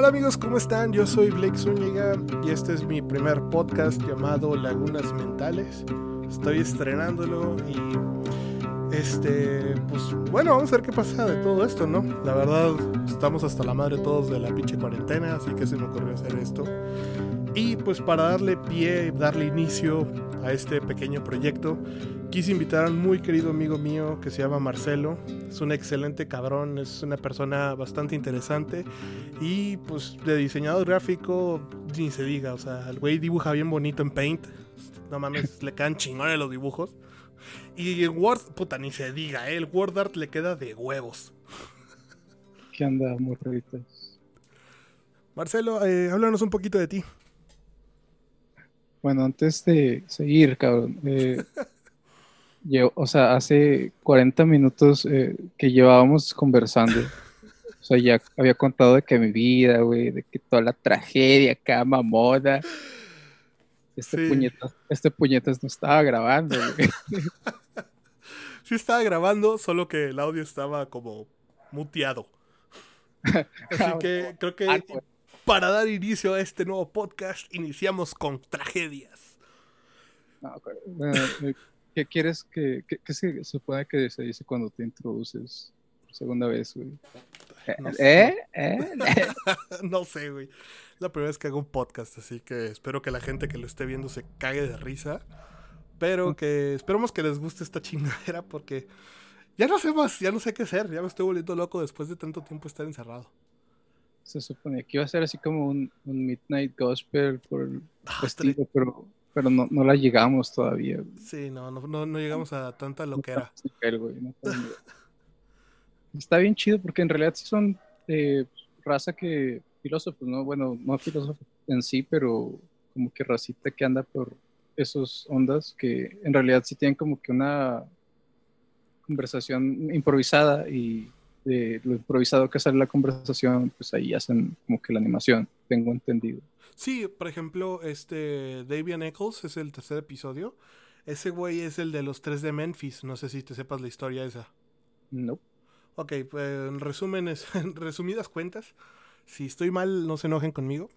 Hola amigos, ¿cómo están? Yo soy Blake Zúñiga y este es mi primer podcast llamado Lagunas Mentales. Estoy estrenándolo y este, pues bueno, vamos a ver qué pasa de todo esto, ¿no? La verdad, estamos hasta la madre todos de la pinche cuarentena, así que se me ocurrió hacer esto. Y pues para darle pie, darle inicio a este pequeño proyecto, quise invitar a un muy querido amigo mío que se llama Marcelo. Es un excelente cabrón, es una persona bastante interesante y pues de diseñador gráfico ni se diga, o sea, el güey dibuja bien bonito en Paint. No mames, le quedan chingones los dibujos. Y en Word, puta, ni se diga, ¿eh? el Word Art le queda de huevos. ¿Qué anda, morritos? Marcelo, eh, háblanos un poquito de ti. Bueno, antes de seguir, cabrón, eh, o sea, hace 40 minutos eh, que llevábamos conversando, o sea, ya había contado de que mi vida, güey, de que toda la tragedia acá, mamona. Este, puñetas, este puñetas no estaba grabando, güey. Sí estaba grabando, solo que el audio estaba como muteado. Así que creo que Ah. Para dar inicio a este nuevo podcast, iniciamos con tragedias. No, bueno, eh, ¿Qué quieres que, qué se supone que se dice cuando te introduces por segunda vez, güey? No sé. ¿Eh? ¿Eh? no sé, güey. Es la primera vez que hago un podcast, así que espero que la gente que lo esté viendo se cague de risa. Pero que esperemos que les guste esta chingadera porque ya no sé más, ya no sé qué hacer. Ya me estoy volviendo loco después de tanto tiempo estar encerrado. Se supone que iba a ser así como un, un Midnight Gospel por el Ah, estilo, pero, pero no, no la llegamos todavía. güey. Sí, no, no, no, llegamos a tanta loquera. No está bien chido porque en realidad sí son eh, raza que filósofos, ¿no? Bueno, no filósofos en sí, pero como que racita que anda por esos ondas que en realidad sí tienen como que una conversación improvisada y de lo improvisado que sale la conversación, pues ahí hacen como que la animación, tengo entendido. Sí, por ejemplo, este Davian Eccles es el tercer episodio. Ese güey es el de los tres de Memphis. No sé si te sepas la historia esa. No. Ok, pues en resumen, es- en resumidas cuentas, si estoy mal, no se enojen conmigo.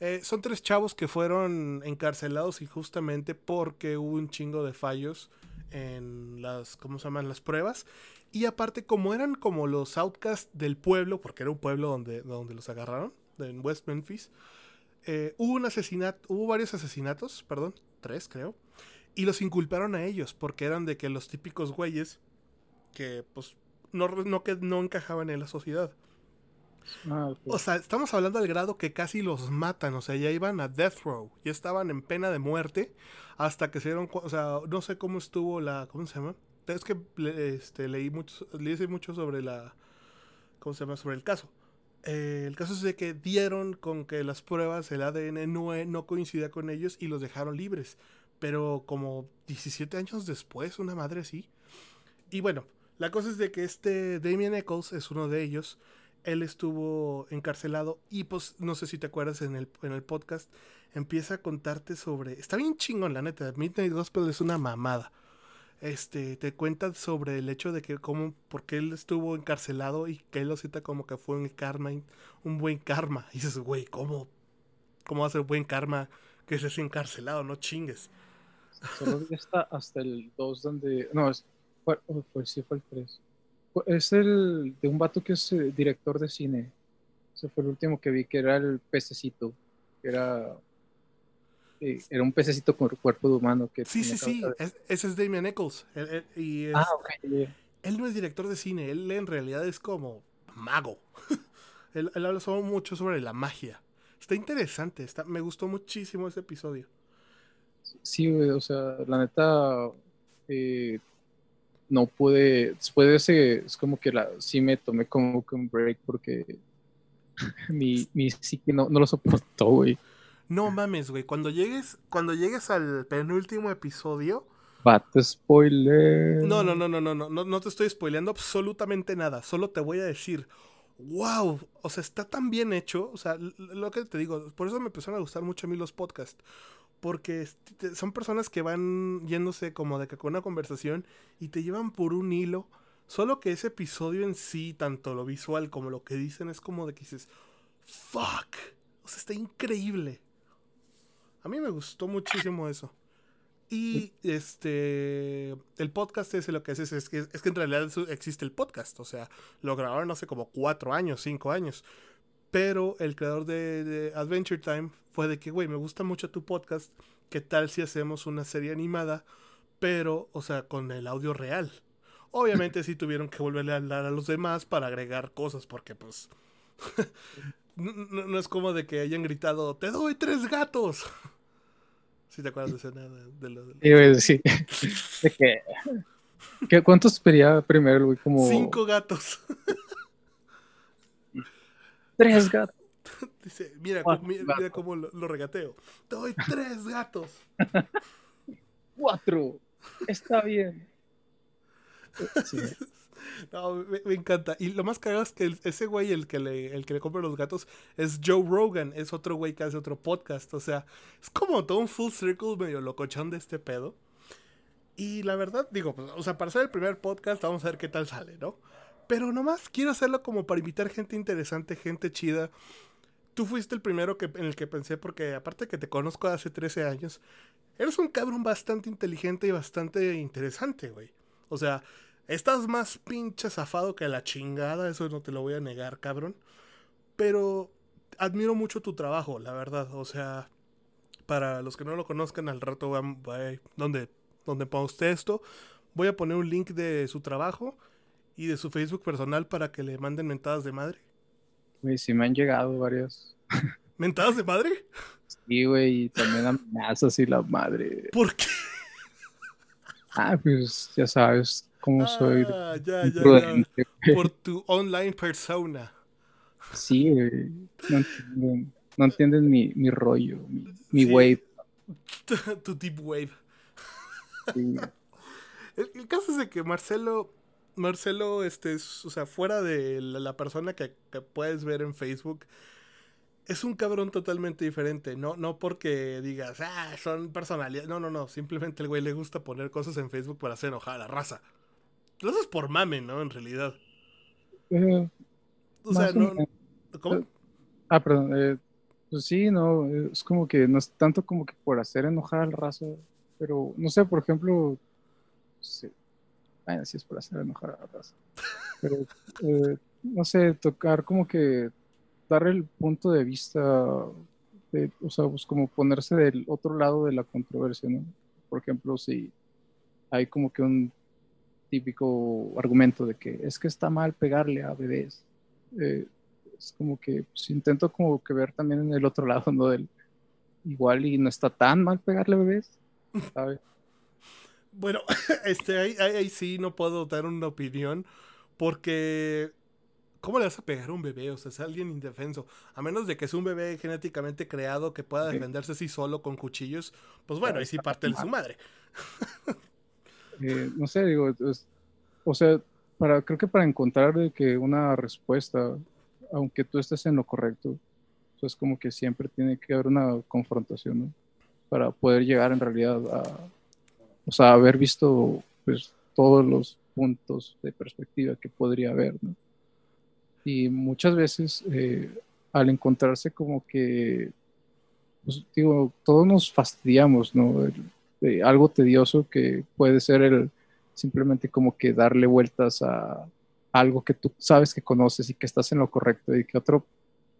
Eh, son tres chavos que fueron encarcelados injustamente porque hubo un chingo de fallos en las, ¿cómo se llaman? Las pruebas. Y aparte, como eran como los outcasts del pueblo, porque era un pueblo donde, donde los agarraron, en West Memphis, eh, hubo un asesinato, hubo varios asesinatos, perdón, tres creo, y los inculparon a ellos porque eran de que los típicos güeyes que pues no, no, que no encajaban en la sociedad. Ah, ok. O sea, estamos hablando al grado que casi los matan, o sea, ya iban a death row, ya estaban en pena de muerte hasta que se dieron, o sea, no sé cómo estuvo la, ¿cómo se llama? Es que este, leí mucho, leí mucho sobre la, ¿cómo se llama? Sobre el caso. Eh, el caso es de que dieron con que las pruebas, el ADN no, no coincidía con ellos y los dejaron libres. Pero como 17 años después, una madre así. Y bueno, la cosa es de que este Damien Eccles es uno de ellos. Él estuvo encarcelado y pues no sé si te acuerdas en el, en el podcast, empieza a contarte sobre... Está bien chingón, la neta. Midnight Gospel es una mamada. Este, te cuenta sobre el hecho de que cómo, por qué él estuvo encarcelado y que él lo cita como que fue un karma, un buen karma. Y dices, güey, ¿cómo, ¿cómo va a ser buen karma que estés encarcelado? No chingues. Solo hasta, hasta el 2 donde... No, es, sí fue el 3. Es el de un vato que es eh, director de cine. Ese fue el último que vi, que era el pececito. Que era... eh, era un pececito con cuerpo de humano. Que Sí, sí, sí, de- es- ese es Damien Eccles. Él- él- y es- Ah, ok. ya. él no es director de cine, él en realidad es como mago. él, él habla mucho sobre la magia. Está interesante, está, me gustó muchísimo ese episodio. Sí, güey, o sea, la neta... eh, no pude... Después de ese... Es como que la, sí me tomé como que un break porque... Mi, mi psique no, no lo soportó, güey. No mames, güey, cuando llegues, cuando llegues al penúltimo episodio, Vato spoiler. no, no, no, no, no, no, no, te estoy spoileando absolutamente nada, solo te voy a decir, wow, o sea, está tan bien hecho, o sea, lo que te digo, por eso me empezaron a gustar mucho a mí los podcasts, porque son personas que van yéndose como de que con una conversación y te llevan por un hilo, solo que ese episodio en sí, tanto lo visual como lo que dicen, es como de que dices, fuck. O sea, está increíble. A mí me gustó muchísimo eso. Y este. El podcast ese lo que hace es que, es que en realidad existe el podcast. O sea, lo grabaron hace como cuatro años, cinco años. Pero el creador de, Adventure Time fue de que, güey, me gusta mucho tu podcast. ¿Qué tal si hacemos una serie animada? Pero, o sea, con el audio real. Obviamente sí tuvieron que volverle a hablar a los demás para agregar cosas, porque pues... no, es como de que hayan gritado, te doy tres gatos. Si te acuerdas de esa de, lo, de Sí, De que, ¿Cuántos pedía primero, güey? Como... Cinco gatos. Tres gatos. Dice, mira, mira, cómo lo, regateo. Te doy tres gatos. Cuatro. Está bien. No, me, encanta. Y lo más cagado es que ese güey, el que, le, el que le compra los gatos, es Joe Rogan. Es otro güey que hace otro podcast. O sea, es como todo un full circle medio locochón de este pedo. Y la verdad, digo, pues, o sea, para hacer el primer podcast, vamos a ver qué tal sale, ¿no? Pero nomás quiero hacerlo como para invitar gente interesante, gente chida. Tú fuiste el primero que, en el que pensé, porque aparte que te conozco hace 13 años, eres un cabrón bastante inteligente y bastante interesante, güey. O sea, Estás más pinche zafado que la chingada, eso no te lo voy a negar, cabrón. Pero admiro mucho tu trabajo, la verdad. O sea, para los que no lo conozcan, al rato van, donde, donde esto, voy a poner un link de su trabajo y de su Facebook personal para que le manden mentadas de madre. Güey, sí me han llegado varias. ¿Mentadas de madre? Sí, güey, y también amenazas y la madre. ¿Por qué? Ah, pues ya sabes, cómo soy. Ah, ya, ya, Por tu online persona. Sí, no entienden, mi, mi, rollo, mi, wave. tu deep wave. El, caso es de que Marcelo, Marcelo, este, o sea, fuera de la, persona que, que, puedes ver en Facebook, es un cabrón totalmente diferente. No, no porque digas, ah, son personalidades. No, no, no. Simplemente el güey le gusta poner cosas en Facebook para hacer enojar a la raza. Lo haces por mame, ¿no? En realidad. Eh, o sea, no, ¿Cómo? Eh, ah, perdón. Eh, pues sí, no. Es como que no es tanto como que por hacer enojar al raza. Pero, no sé, por ejemplo. Sí. Bueno, sí es por hacer enojar a la raza. Pero, no sé, tocar como que dar el punto de vista, de, o sea, pues como ponerse del otro lado de la controversia, ¿no? Por ejemplo, si hay como que un típico argumento de que es que está mal pegarle a bebés. Eh, es como que pues, intento como que ver también en el otro lado, ¿no? Del, igual y no está tan mal pegarle a bebés, ¿sabes? Bueno, este, ahí, ahí, sí no puedo dar una opinión porque ¿cómo le vas a pegar a un bebé? O sea, es alguien indefenso. A menos de que sea un bebé genéticamente creado que pueda defenderse sí solo con cuchillos, pues bueno, ahí sí parte de su madre. Eh, no sé, digo, o sea, para, creo que para encontrar que una respuesta, aunque tú estés en lo correcto, es como que siempre tiene que haber una confrontación, ¿no? Para poder llegar en realidad a, o sea, haber visto pues todos los puntos de perspectiva que podría haber, ¿no? Y muchas veces eh, al encontrarse como que, pues, digo, todos nos fastidiamos, ¿no? algo tedioso que puede ser el simplemente como que darle vueltas a algo que tú sabes que conoces y que estás en lo correcto y que otro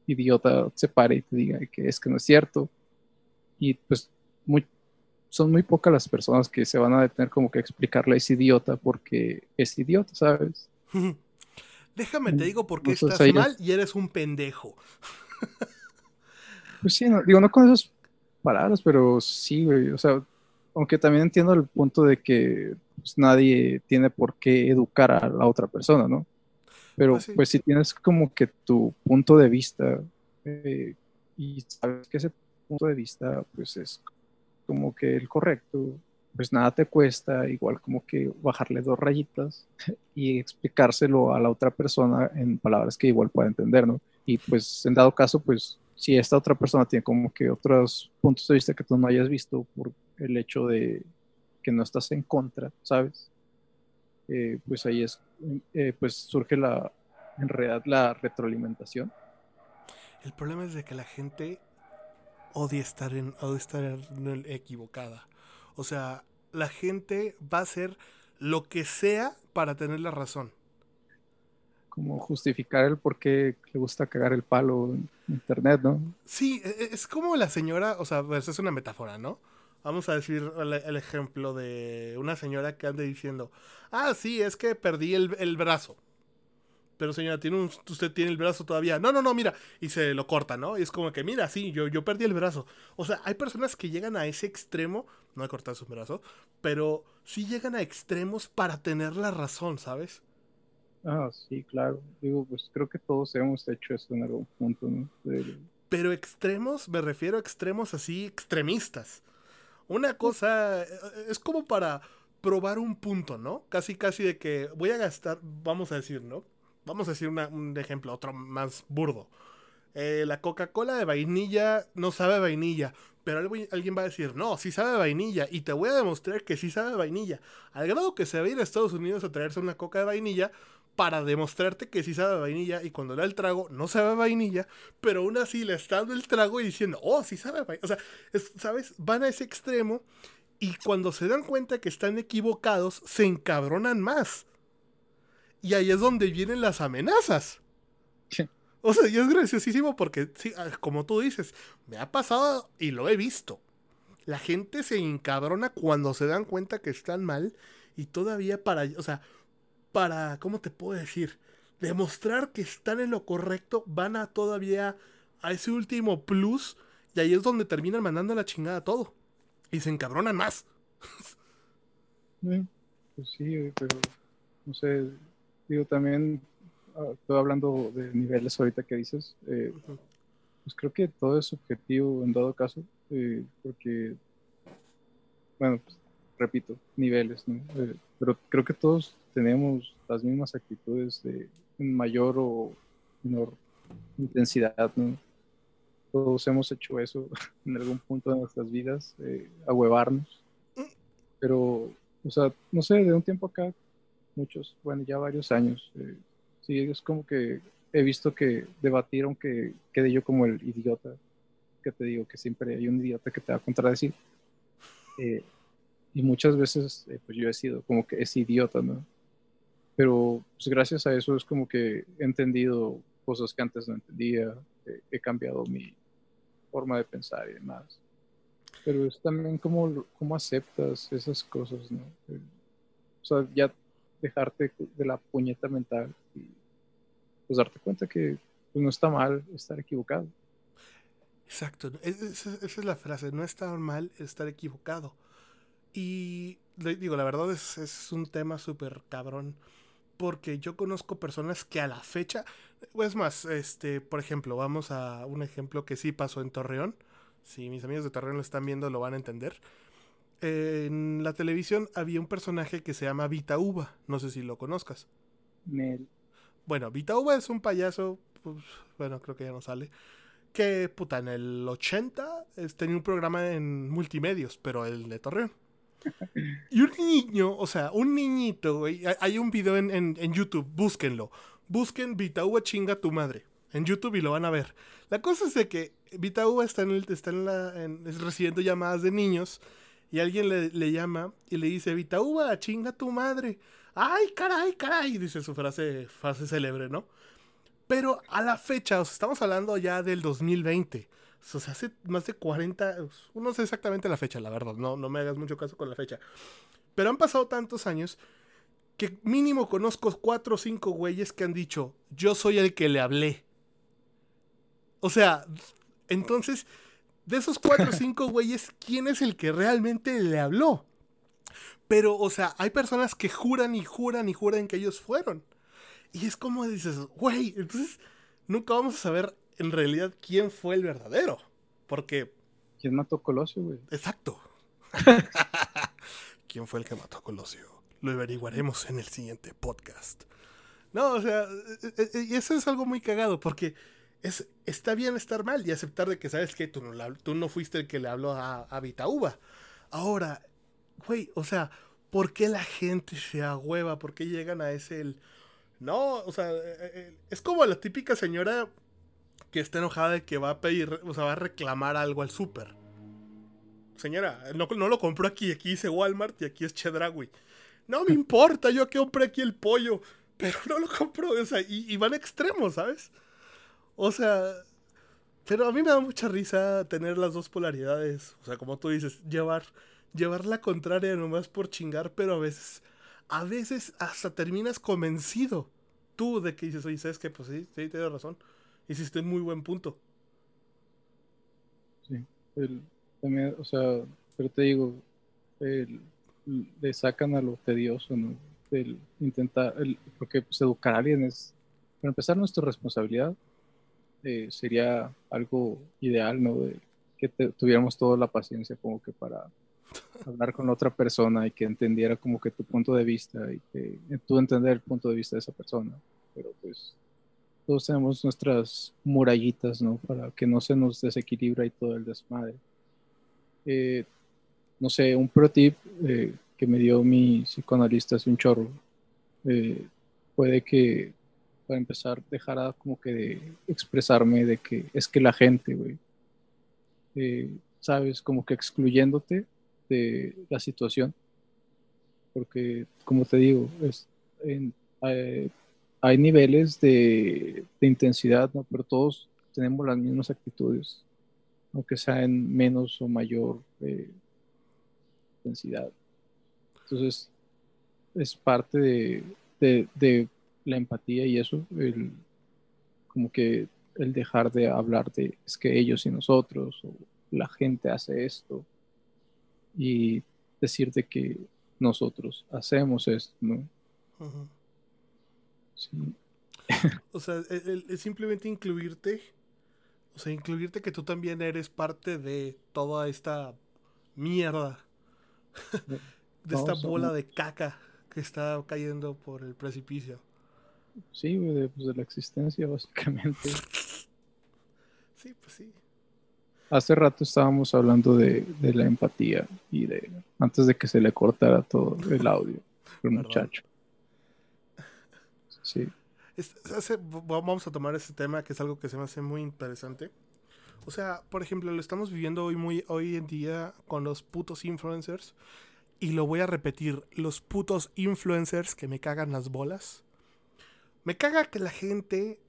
idiota se pare y te diga que es que no es cierto. Y pues muy, son muy pocas las personas que se van a detener como que explicarle a ese idiota porque es idiota, ¿sabes? Déjame, te digo por qué estás mal y eres un pendejo. Pues sí, no, digo, no con esas palabras, pero sí, güey. O sea, aunque también entiendo el punto de que pues, nadie tiene por qué educar a la otra persona, ¿no? Pero pues, pues si tienes como que tu punto de vista eh, y sabes que ese punto de vista pues es como que el correcto, pues nada te cuesta, igual como que bajarle dos rayitas y explicárselo a la otra persona en palabras que igual pueda entender, ¿no? Y pues en dado caso, pues si esta otra persona tiene como que otros puntos de vista que tú no hayas visto por el hecho de que no estás en contra, ¿sabes? Eh, pues ahí es, eh, pues surge la, en realidad la retroalimentación. El problema es de que la gente odia estar en, odia estar en equivocada. O sea, la gente va a hacer lo que sea para tener la razón. Como justificar el por qué le gusta cagar el palo en internet, ¿no? Sí, e, e, es como la señora, o sea, pues es una metáfora, ¿no? Vamos a decir el, ejemplo de una señora que anda diciendo, ah, sí, es que perdí el, brazo. Pero señora, ¿tiene usted tiene el brazo todavía. No, no, no, mira. Y se lo corta, ¿no? Y es como que, mira, sí, yo, yo perdí el brazo. O sea, hay personas que llegan a ese extremo, no de cortar su brazo, pero sí llegan a extremos para tener la razón, ¿sabes? Ah, sí, claro. Digo, pues creo que todos hemos hecho eso en algún punto, ¿no? Pero extremos, me refiero a extremos así extremistas. Una cosa, eh, es como para probar un punto, ¿no? Casi, casi de que voy a gastar, vamos a decir, ¿no? Vamos a decir un ejemplo, otro más burdo. Eh, la Coca-Cola de vainilla no sabe vainilla, pero alguien va a decir, no, sí sabe vainilla, y te voy a demostrar que sí sabe vainilla. Al grado que se va a ir a Estados Unidos a traerse una coca de vainilla para demostrarte que sí sabe vainilla y cuando le da el trago no sabe vainilla, pero aún así le está dando el trago y diciendo, oh, sí sabe vainilla. O sea, ¿sabes? Van a ese extremo y cuando se dan cuenta que están equivocados, se encabronan más. Y ahí es donde vienen las amenazas. O sea, y es graciosísimo porque, sí, ah, como tú dices, me ha pasado y lo he visto. La gente se encabrona cuando se dan cuenta que están mal y todavía para, o sea, para, ¿cómo te puedo decir? Demostrar que están en lo correcto, van a todavía a ese último plus y ahí es donde terminan mandando la chingada todo. Y se encabronan más. pues sí, pero no sé, digo también, ah, estoy hablando de niveles ahorita que dices, eh, pues creo que todo es subjetivo en dado caso, eh, porque, bueno, pues, repito, niveles, ¿no? Eh, pero creo que todos tenemos las mismas actitudes de mayor o menor intensidad, ¿no? Todos hemos hecho eso en algún punto de nuestras vidas, eh, huevarnos Pero, o sea, no sé, de un tiempo acá, muchos, bueno, ya varios años, eh, sí, es como que he visto que debatir, aunque quede yo como el idiota, que te digo que siempre hay un idiota que te va a contradecir. Eh, y muchas veces, eh, pues yo he sido como que es idiota, ¿no? Pero pues gracias a eso es como que he entendido cosas que antes no entendía, he cambiado mi forma de pensar y demás. Pero es también como, como aceptas esas cosas, ¿no? Eh, o sea, ya dejarte de la puñeta mental y pues darte cuenta que pues, no está mal estar equivocado. Exacto, esa, es la frase, no está mal estar equivocado. Y digo, la verdad es, es un tema súper cabrón porque yo conozco personas que a la fecha, es más, este, por ejemplo, vamos a un ejemplo que sí pasó en Torreón. Si mis amigos de Torreón lo están viendo, lo van a entender. En la televisión había un personaje que se llama Vita Uva. No sé si lo conozcas. Bueno, Vita Uva es un payaso. Pues, bueno, creo que ya no sale. Que, puta, en el 80 tenía un programa en multimedios, pero el de Torreón. Y un niño, o sea, un niñito, güey. Hay un video en, YouTube, búsquenlo. Busquen Vitaúba chinga tu madre. En YouTube y lo van a ver. La cosa es de que Vitaúba está en el, está en la, recibiendo llamadas de niños. Y alguien le, llama y le dice, Vitaúba, chinga tu madre. Ay, caray, caray. Dice su frase, frase célebre, ¿no? Pero a la fecha, o sea, estamos hablando ya del 2020. O sea, hace más de 40, no sé exactamente la fecha, la verdad, no, no me hagas mucho caso con la fecha. Pero han pasado tantos años que mínimo conozco cuatro o cinco güeyes que han dicho, yo soy el que le hablé. O sea, entonces, de esos cuatro o cinco güeyes, ¿quién es el que realmente le habló? Pero, o sea, hay personas que juran y juran y juran que ellos fueron. Y es como dices, güey, entonces nunca vamos a saber en realidad quién fue el verdadero. Porque. ¿Quién mató a Colosio, güey? Exacto. ¿Quién fue el que mató a Colosio? Lo averiguaremos en el siguiente podcast. No, o sea, e, e, e, y eso es algo muy cagado porque es, está bien estar mal y aceptar de que, ¿sabes que Tú no, tú no fuiste el que le habló a, a Vitauba. Ahora, güey, o sea, ¿por qué la gente se agüeva? ¿Por qué llegan a ese... El... No, o sea, es como la típica señora que está enojada de que va a pedir, o sea, va a reclamar algo al súper. Señora, no, no, lo compró aquí, aquí dice Walmart y aquí es Chedragui. No me importa, yo que compré aquí el pollo, pero no lo compro, o sea, y, y van extremos, ¿sabes? O sea, pero a mí me da mucha risa tener las dos polaridades. O sea, como tú dices, llevar, llevar la contraria nomás por chingar, pero a veces, a veces hasta terminas convencido tú de que dices, oye, ¿sabes qué? Pues sí, sí, tienes razón. Hiciste un muy buen punto. Sí, también, o sea, pero te digo, le sacan a lo tedioso, ¿no? El intentar, el, porque pues, educar a alguien es, para empezar, nuestra responsabilidad eh, sería algo ideal, ¿no? De que tuviéramos toda la paciencia como que para hablar con otra persona y que entendiera como que tu punto de vista y que tú entender el punto de vista de esa persona. Pero pues todos tenemos nuestras murallitas, ¿no? Para que no se nos desequilibra y todo el desmadre. Eh, no sé, un pro tip eh, que me dio mi psicoanalista hace un chorro. puede que para empezar, dejara como que de expresarme de que es que la gente, güey, eh, sabes, como que excluyéndote de la situación. Porque, como te digo, es, eh, hay niveles de, intensidad. Pero todos tenemos las mismas actitudes, aunque sea en menos o mayor eh, intensidad. Entonces, es parte de la empatía y eso, el, como que el dejar de hablar de es que ellos y nosotros, o la gente hace esto, y decirte que nosotros hacemos esto, ¿no? o sea, es simplemente incluirte, o sea, incluirte que tú también eres parte de toda esta mierda, de esta bola de caca que está cayendo por el precipicio. Sí, de, pues de la existencia, básicamente. Sí, pues sí. Hace rato estábamos hablando de, la empatía y de antes de que se le cortara todo el audio, el muchacho. Sí. vamos a tomar ese tema que es algo que se me hace muy interesante. O sea, por ejemplo, lo estamos viviendo hoy muy hoy en día con los putos influencers y lo voy a repetir, los putos influencers que me cagan las bolas me caga que la gente,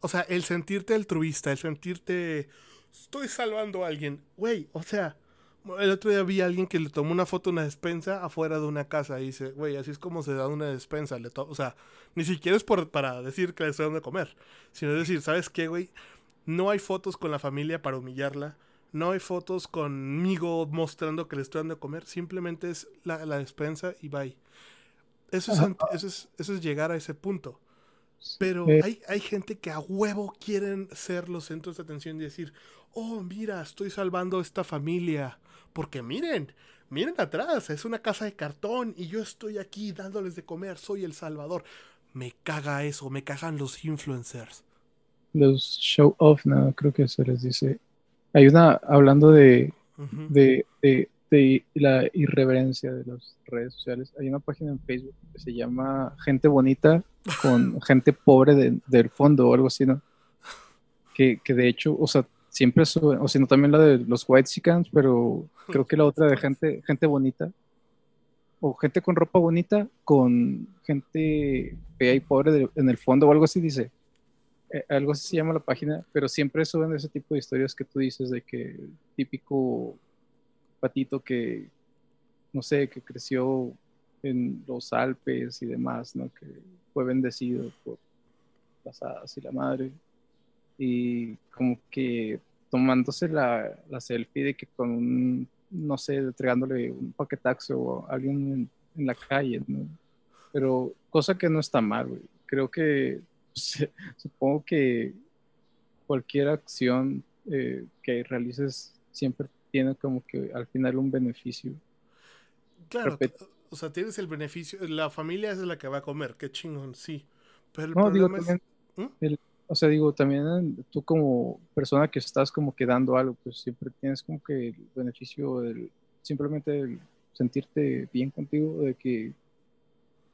o sea, el sentirte altruista, el sentirte, estoy salvando a alguien, güey, o sea, el otro día vi a alguien que le tomó una foto de una despensa afuera de una casa y dice, güey, así es como se da una despensa. Le o sea, ni siquiera es por, para decir que le estoy dando de comer, sino decir, ¿sabes qué, güey? No hay fotos con la familia para humillarla. No hay fotos conmigo mostrando que le estoy dando de comer. Simplemente es la, despensa y bye. Eso es, eso es, eso es llegar a ese punto. Pero hay, hay gente que a huevo quieren ser los centros de atención y decir, oh, mira, estoy salvando a esta familia. Porque miren, miren atrás, es una casa de cartón y yo estoy aquí dándoles de comer, soy el salvador. Me caga eso, me cagan los influencers. Los show off, no, creo que se les dice. Hay una, hablando de, de, de la irreverencia de las redes sociales. Hay una página en Facebook que se llama Gente Bonita con gente pobre del fondo o algo así, ¿no? Que, de hecho, o sea, siempre suben, o sino también la de los White Chickens, pero creo que la otra de gente, gente bonita, o gente con ropa bonita, con gente fea y pobre en el fondo o algo así, dice. Eh, algo así se llama la página, pero siempre suben ese tipo de historias que tú dices de que típico patito que, no sé, que creció en los Alpes y demás, ¿no? Que fue bendecido por las hadas y la madre. Y como que tomándose la, la selfie de que con un, no sé, entregándole un paquetaxo a alguien en, la calle, ¿no? Pero cosa que no está mal, güey. Creo que, supongo que cualquier acción eh, que realices siempre tiene como que al final un beneficio. Claro, o sea, tienes el beneficio, la familia es la que va a comer, qué chingón, sí. Pero el no, digo, también, ¿Mm? o sea, digo, también tú como persona que estás como que dando algo, pues siempre tienes como que el beneficio del, simplemente el sentirte bien contigo, de que,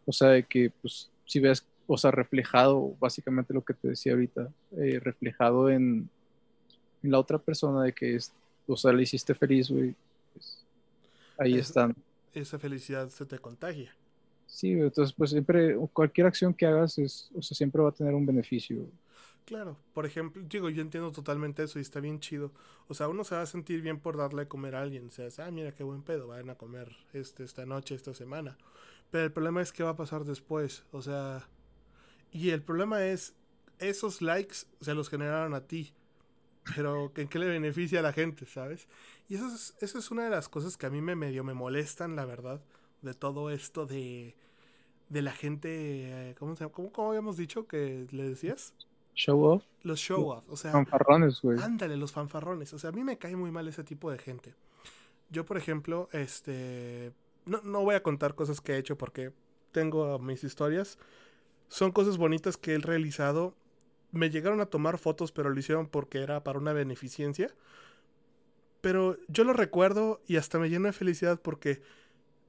o sea, de que pues si ves o sea, reflejado, básicamente lo que te decía ahorita, eh, reflejado en, en, la otra persona de que, es, o sea, le hiciste feliz, güey. Pues, ahí están. Esa felicidad se te contagia. Sí, entonces pues siempre, cualquier acción que hagas, es, o sea, siempre va a tener un beneficio. Claro, por ejemplo, digo, yo entiendo totalmente eso y está bien chido. O sea, uno se va a sentir bien por darle a comer a alguien. O sea, ah, mira qué buen pedo, van a comer este, esta noche, esta semana. Pero el problema es qué va a pasar después. O sea, y el problema es, esos likes se los generaron a ti. Pero ¿en qué le beneficia a la gente, sabes? Y eso es, eso es una de las cosas que a mí me medio me molestan, la verdad, de todo esto de, de la gente, ¿cómo, se, cómo, cómo habíamos dicho que le decías? Show off. Los show off, o sea. Fanfarrones, güey. Ándale, los fanfarrones. O sea, a mí me cae muy mal ese tipo de gente. Yo, por ejemplo, este. No, no voy a contar cosas que he hecho porque tengo mis historias. Son cosas bonitas que he realizado. Me llegaron a tomar fotos, pero lo hicieron porque era para una beneficencia. Pero yo lo recuerdo y hasta me lleno de felicidad porque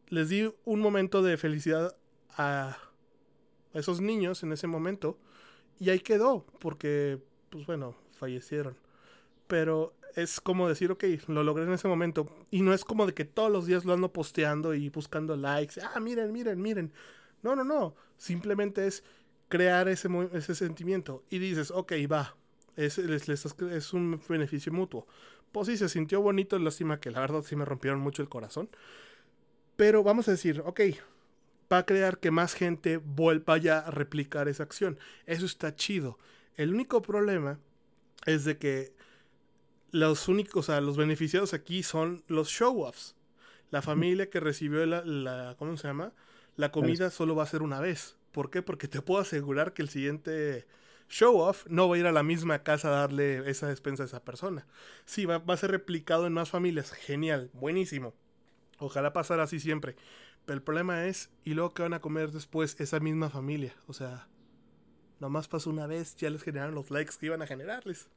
les di un momento de felicidad a esos niños en ese momento y ahí quedó, porque, pues bueno, fallecieron. Pero es como decir, ok, lo logré en ese momento. Y no es como de que todos los días lo ando posteando y buscando likes. Ah, miren, miren, miren. No, no, no. Simplemente es crear ese, ese sentimiento. Y dices, ok, va. Es, es, un beneficio mutuo. Pues sí, se sintió bonito. Lástima que la verdad sí me rompieron mucho el corazón. Pero vamos a decir, ok, va a crear que más gente vaya a replicar esa acción. Eso está chido. El único problema es de que los únicos, o sea, los beneficiados aquí son los show-offs. La familia que recibió la, ¿cómo se llama? La comida solo va a ser una vez. ¿Por qué? Porque te puedo asegurar que el siguiente show-off no va a ir a la misma casa a darle esa despensa a esa persona. Sí, va, va a ser replicado en más familias. Genial, buenísimo. Ojalá pasara así siempre. Pero el problema es, ¿y luego qué van a comer después esa misma familia? O sea, nomás pasó una vez, ya les generaron los likes que iban a generarles.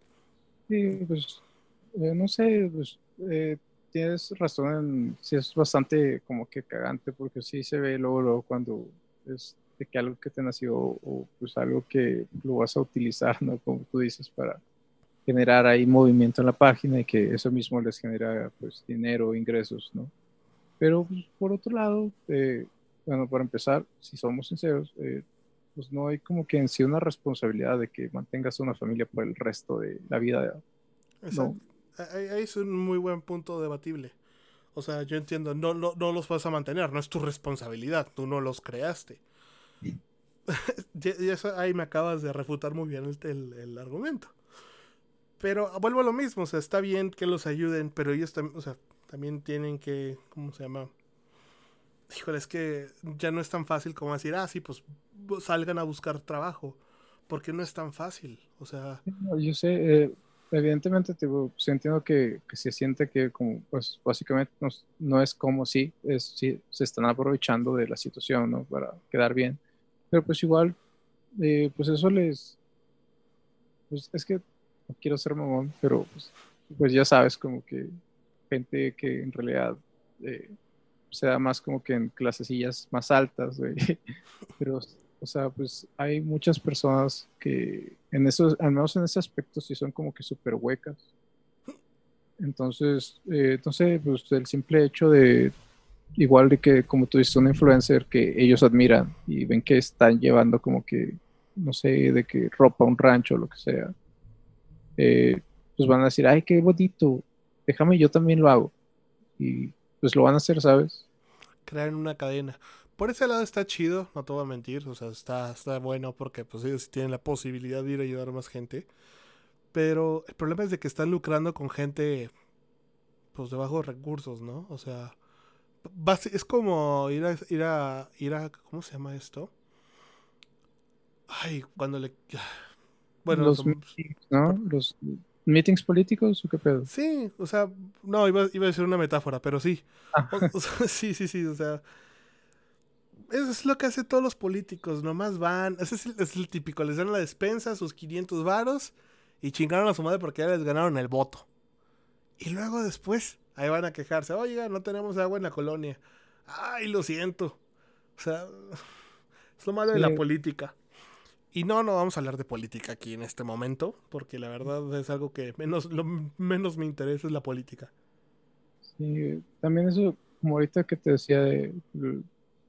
Sí, pues, eh, no sé, pues, eh, tienes razón en, sí es bastante como que cagante, porque sí se ve luego, luego cuando es de que algo que te nació o pues algo que lo vas a utilizar, ¿no? Como tú dices, para generar ahí movimiento en la página y que eso mismo les genera pues dinero, ingresos, ¿no? Pero pues, por otro lado, eh, bueno, para empezar, si somos sinceros, eh, pues no hay como que en sí una responsabilidad de que mantengas una familia por el resto de la vida. Exacto. Ahí es un muy buen punto debatible. O sea, yo entiendo, no, no, no los vas a mantener, no es tu responsabilidad, tú no los creaste. y eso ahí me acabas de refutar muy bien el, el, argumento. Pero vuelvo a lo mismo, o sea, está bien que los ayuden, pero ellos también, o sea, también tienen que, ¿cómo se llama? Híjole, es que ya no es tan fácil como decir, ah, sí, pues salgan a buscar trabajo, porque no es tan fácil, o sea... yo sé, eh, evidentemente tipo, pues, entiendo que, que, se siente que como, pues básicamente no, no es como si, es, si se están aprovechando de la situación, ¿no? Para quedar bien, pero pues igual, eh, pues eso les... Pues es que no quiero ser mamón, pero pues, pues ya sabes como que gente que en realidad eh, se da más como que en clasecillas más altas, Pero, o sea, pues hay muchas personas que en eso, al menos en ese aspecto, sí son como que súper huecas. Entonces, eh, entonces, pues el simple hecho de, igual de que, como tú dices, un influencer que ellos admiran y ven que están llevando como que, no sé, de que ropa, un rancho, lo que sea, eh, pues van a decir, ay, qué bonito, déjame, yo también lo hago. Y pues lo van a hacer, ¿sabes? Crear una cadena. Por ese lado está chido, no te voy a mentir, o sea, está, está bueno porque pues ellos tienen la posibilidad de ir a ayudar a más gente. Pero el problema es de que están lucrando con gente pues de bajos recursos, ¿no? O sea, es como ir a, ir a, ir a, ¿cómo se llama esto? Ay, cuando le... Bueno, los, ¿no? los meetings políticos o qué pedo? Sí, o sea, no, iba, iba a decir una metáfora, pero sí. Ah. sí, sí, sí, o sea. Eso es lo que hacen todos los políticos, nomás van, ese es el, es el típico, les dan la despensa, sus 500 varos y chingaron a su madre porque ya les ganaron el voto. Y luego después, ahí van a quejarse, oiga, no tenemos agua en la colonia. Ay, lo siento. O sea, es lo malo de la política. Y no, no vamos a hablar de política aquí en este momento, porque la verdad es algo que menos, lo menos me interesa es la política. Sí, también eso, como ahorita que te decía de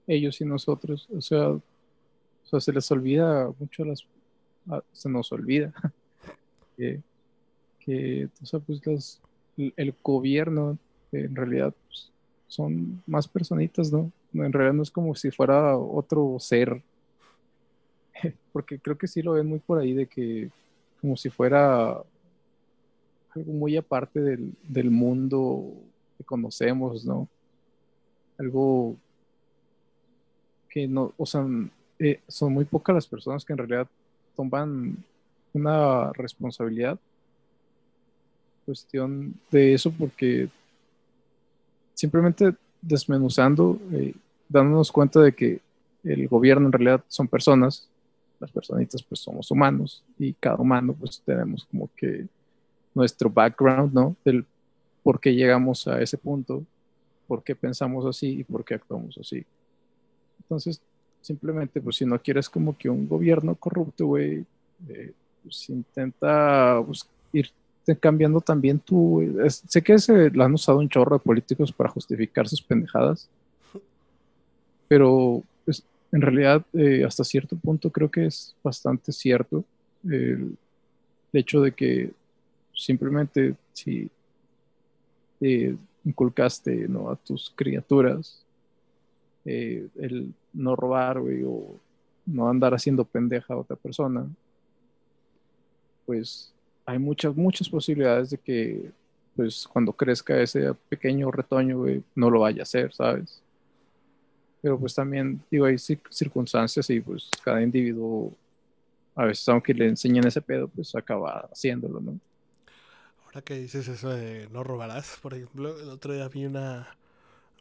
ellos y nosotros, o sea, o sea se les olvida mucho las, se nos olvida que, que o sea, pues los, el gobierno en realidad pues, son más personitas, ¿no? En realidad no es como si fuera otro ser porque creo que sí lo ven muy por ahí de que como si fuera algo muy aparte del, mundo que conocemos, ¿no? Algo que no, o sea, eh, son muy pocas las personas que en realidad toman una responsabilidad cuestión de eso porque simplemente desmenuzando, eh, dándonos cuenta de que el gobierno en realidad son personas las personitas pues somos humanos y cada humano pues tenemos como que nuestro background, ¿no? Del por qué llegamos a ese punto, por qué pensamos así y por qué actuamos así. Entonces, simplemente pues si no quieres como que un gobierno corrupto, güey, eh, pues intenta pues, ir cambiando también tú. sé que se lo han usado un chorro de políticos para justificar sus pendejadas, pero en realidad eh, hasta cierto punto creo que es bastante cierto el, hecho de que simplemente si inculcaste ¿no? a tus criaturas eh, el no robar o no andar haciendo pendeja a otra persona, pues hay muchas, muchas posibilidades de que pues cuando crezca ese pequeño retoño, no lo vaya a hacer, ¿sabes? Pero pues también, digo, hay circunstancias y pues cada individuo, a veces aunque le enseñen ese pedo, pues acaba haciéndolo, ¿no? Ahora que dices eso de no robarás, por ejemplo, el otro día vi una,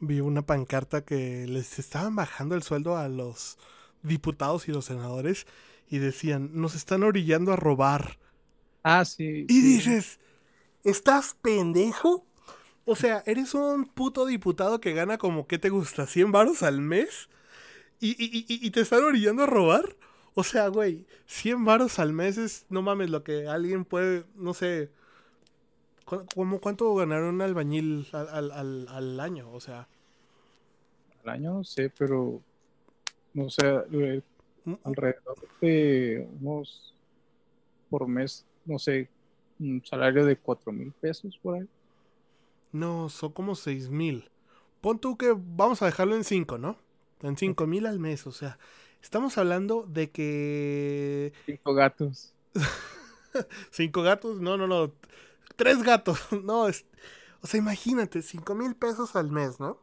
vi una pancarta que les estaban bajando el sueldo a los diputados y los senadores y decían, nos están orillando a robar. Ah, sí. Y dices, ¿estás pendejo? O sea, eres un puto diputado que gana como, ¿qué te gusta? ¿100 baros al mes? ¿Y, y, te están orillando a robar? O sea, güey, 100 baros al mes es, no mames, lo que alguien puede, no sé, ¿cómo, ¿cuánto ganaron un albañil al, al, al, año? O sea. Al año no sé, pero, no sé, mm, mm. alrededor de unos, por mes, no sé, un salario de 4 mil pesos por ahí. No, son como seis mil. Pon tú que vamos a dejarlo en 5, ¿no? En cinco mil al mes, o sea, estamos hablando de que... Cinco gatos. cinco gatos, no, no, no. Tres gatos, no. Es... O sea, imagínate, cinco mil pesos al mes, ¿no?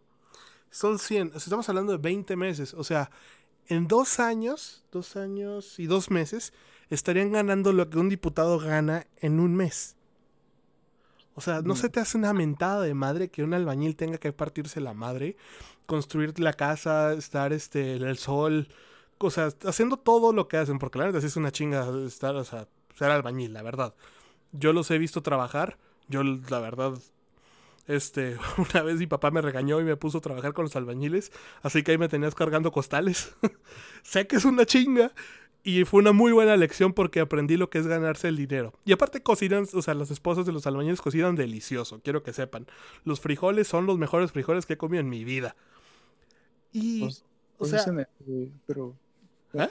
Son 100, estamos hablando de 20 meses, o sea, en dos años, dos años y dos meses, estarían ganando lo que un diputado gana en un mes. O sea, ¿no se te hace una mentada de madre que un albañil tenga que partirse la madre, construir la casa, estar este, el sol, o sea, haciendo todo lo que hacen? Porque la verdad es una chinga estar, o sea, ser albañil, la verdad. Yo los he visto trabajar, yo la verdad, este, una vez mi papá me regañó y me puso a trabajar con los albañiles, así que ahí me tenías cargando costales. sé que es una chinga, y fue una muy buena lección porque aprendí lo que es ganarse el dinero. Y aparte cocinan, o sea, las esposas de los albañiles cocinan delicioso, quiero que sepan. Los frijoles son los mejores frijoles que he comido en mi vida. Y, pues, o pues sea... pero... ¿Eh?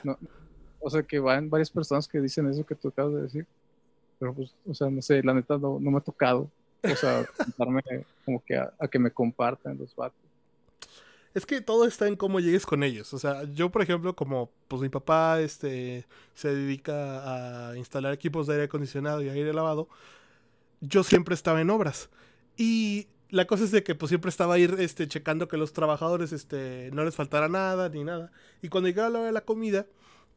o sea, que van varias personas que dicen eso que tú acabas de decir. Pero pues, o sea, no sé, la neta no, me ha tocado. O sea, como que a, a que me compartan los vatos. Es que todo está en cómo llegues con ellos. O sea, yo, por ejemplo, como pues mi papá este, se dedica a instalar equipos de aire acondicionado y aire lavado, yo siempre estaba en obras. Y la cosa es de que pues siempre estaba ir este, checando que los trabajadores este, no les faltara nada ni nada. Y cuando llegaba la hora de la comida,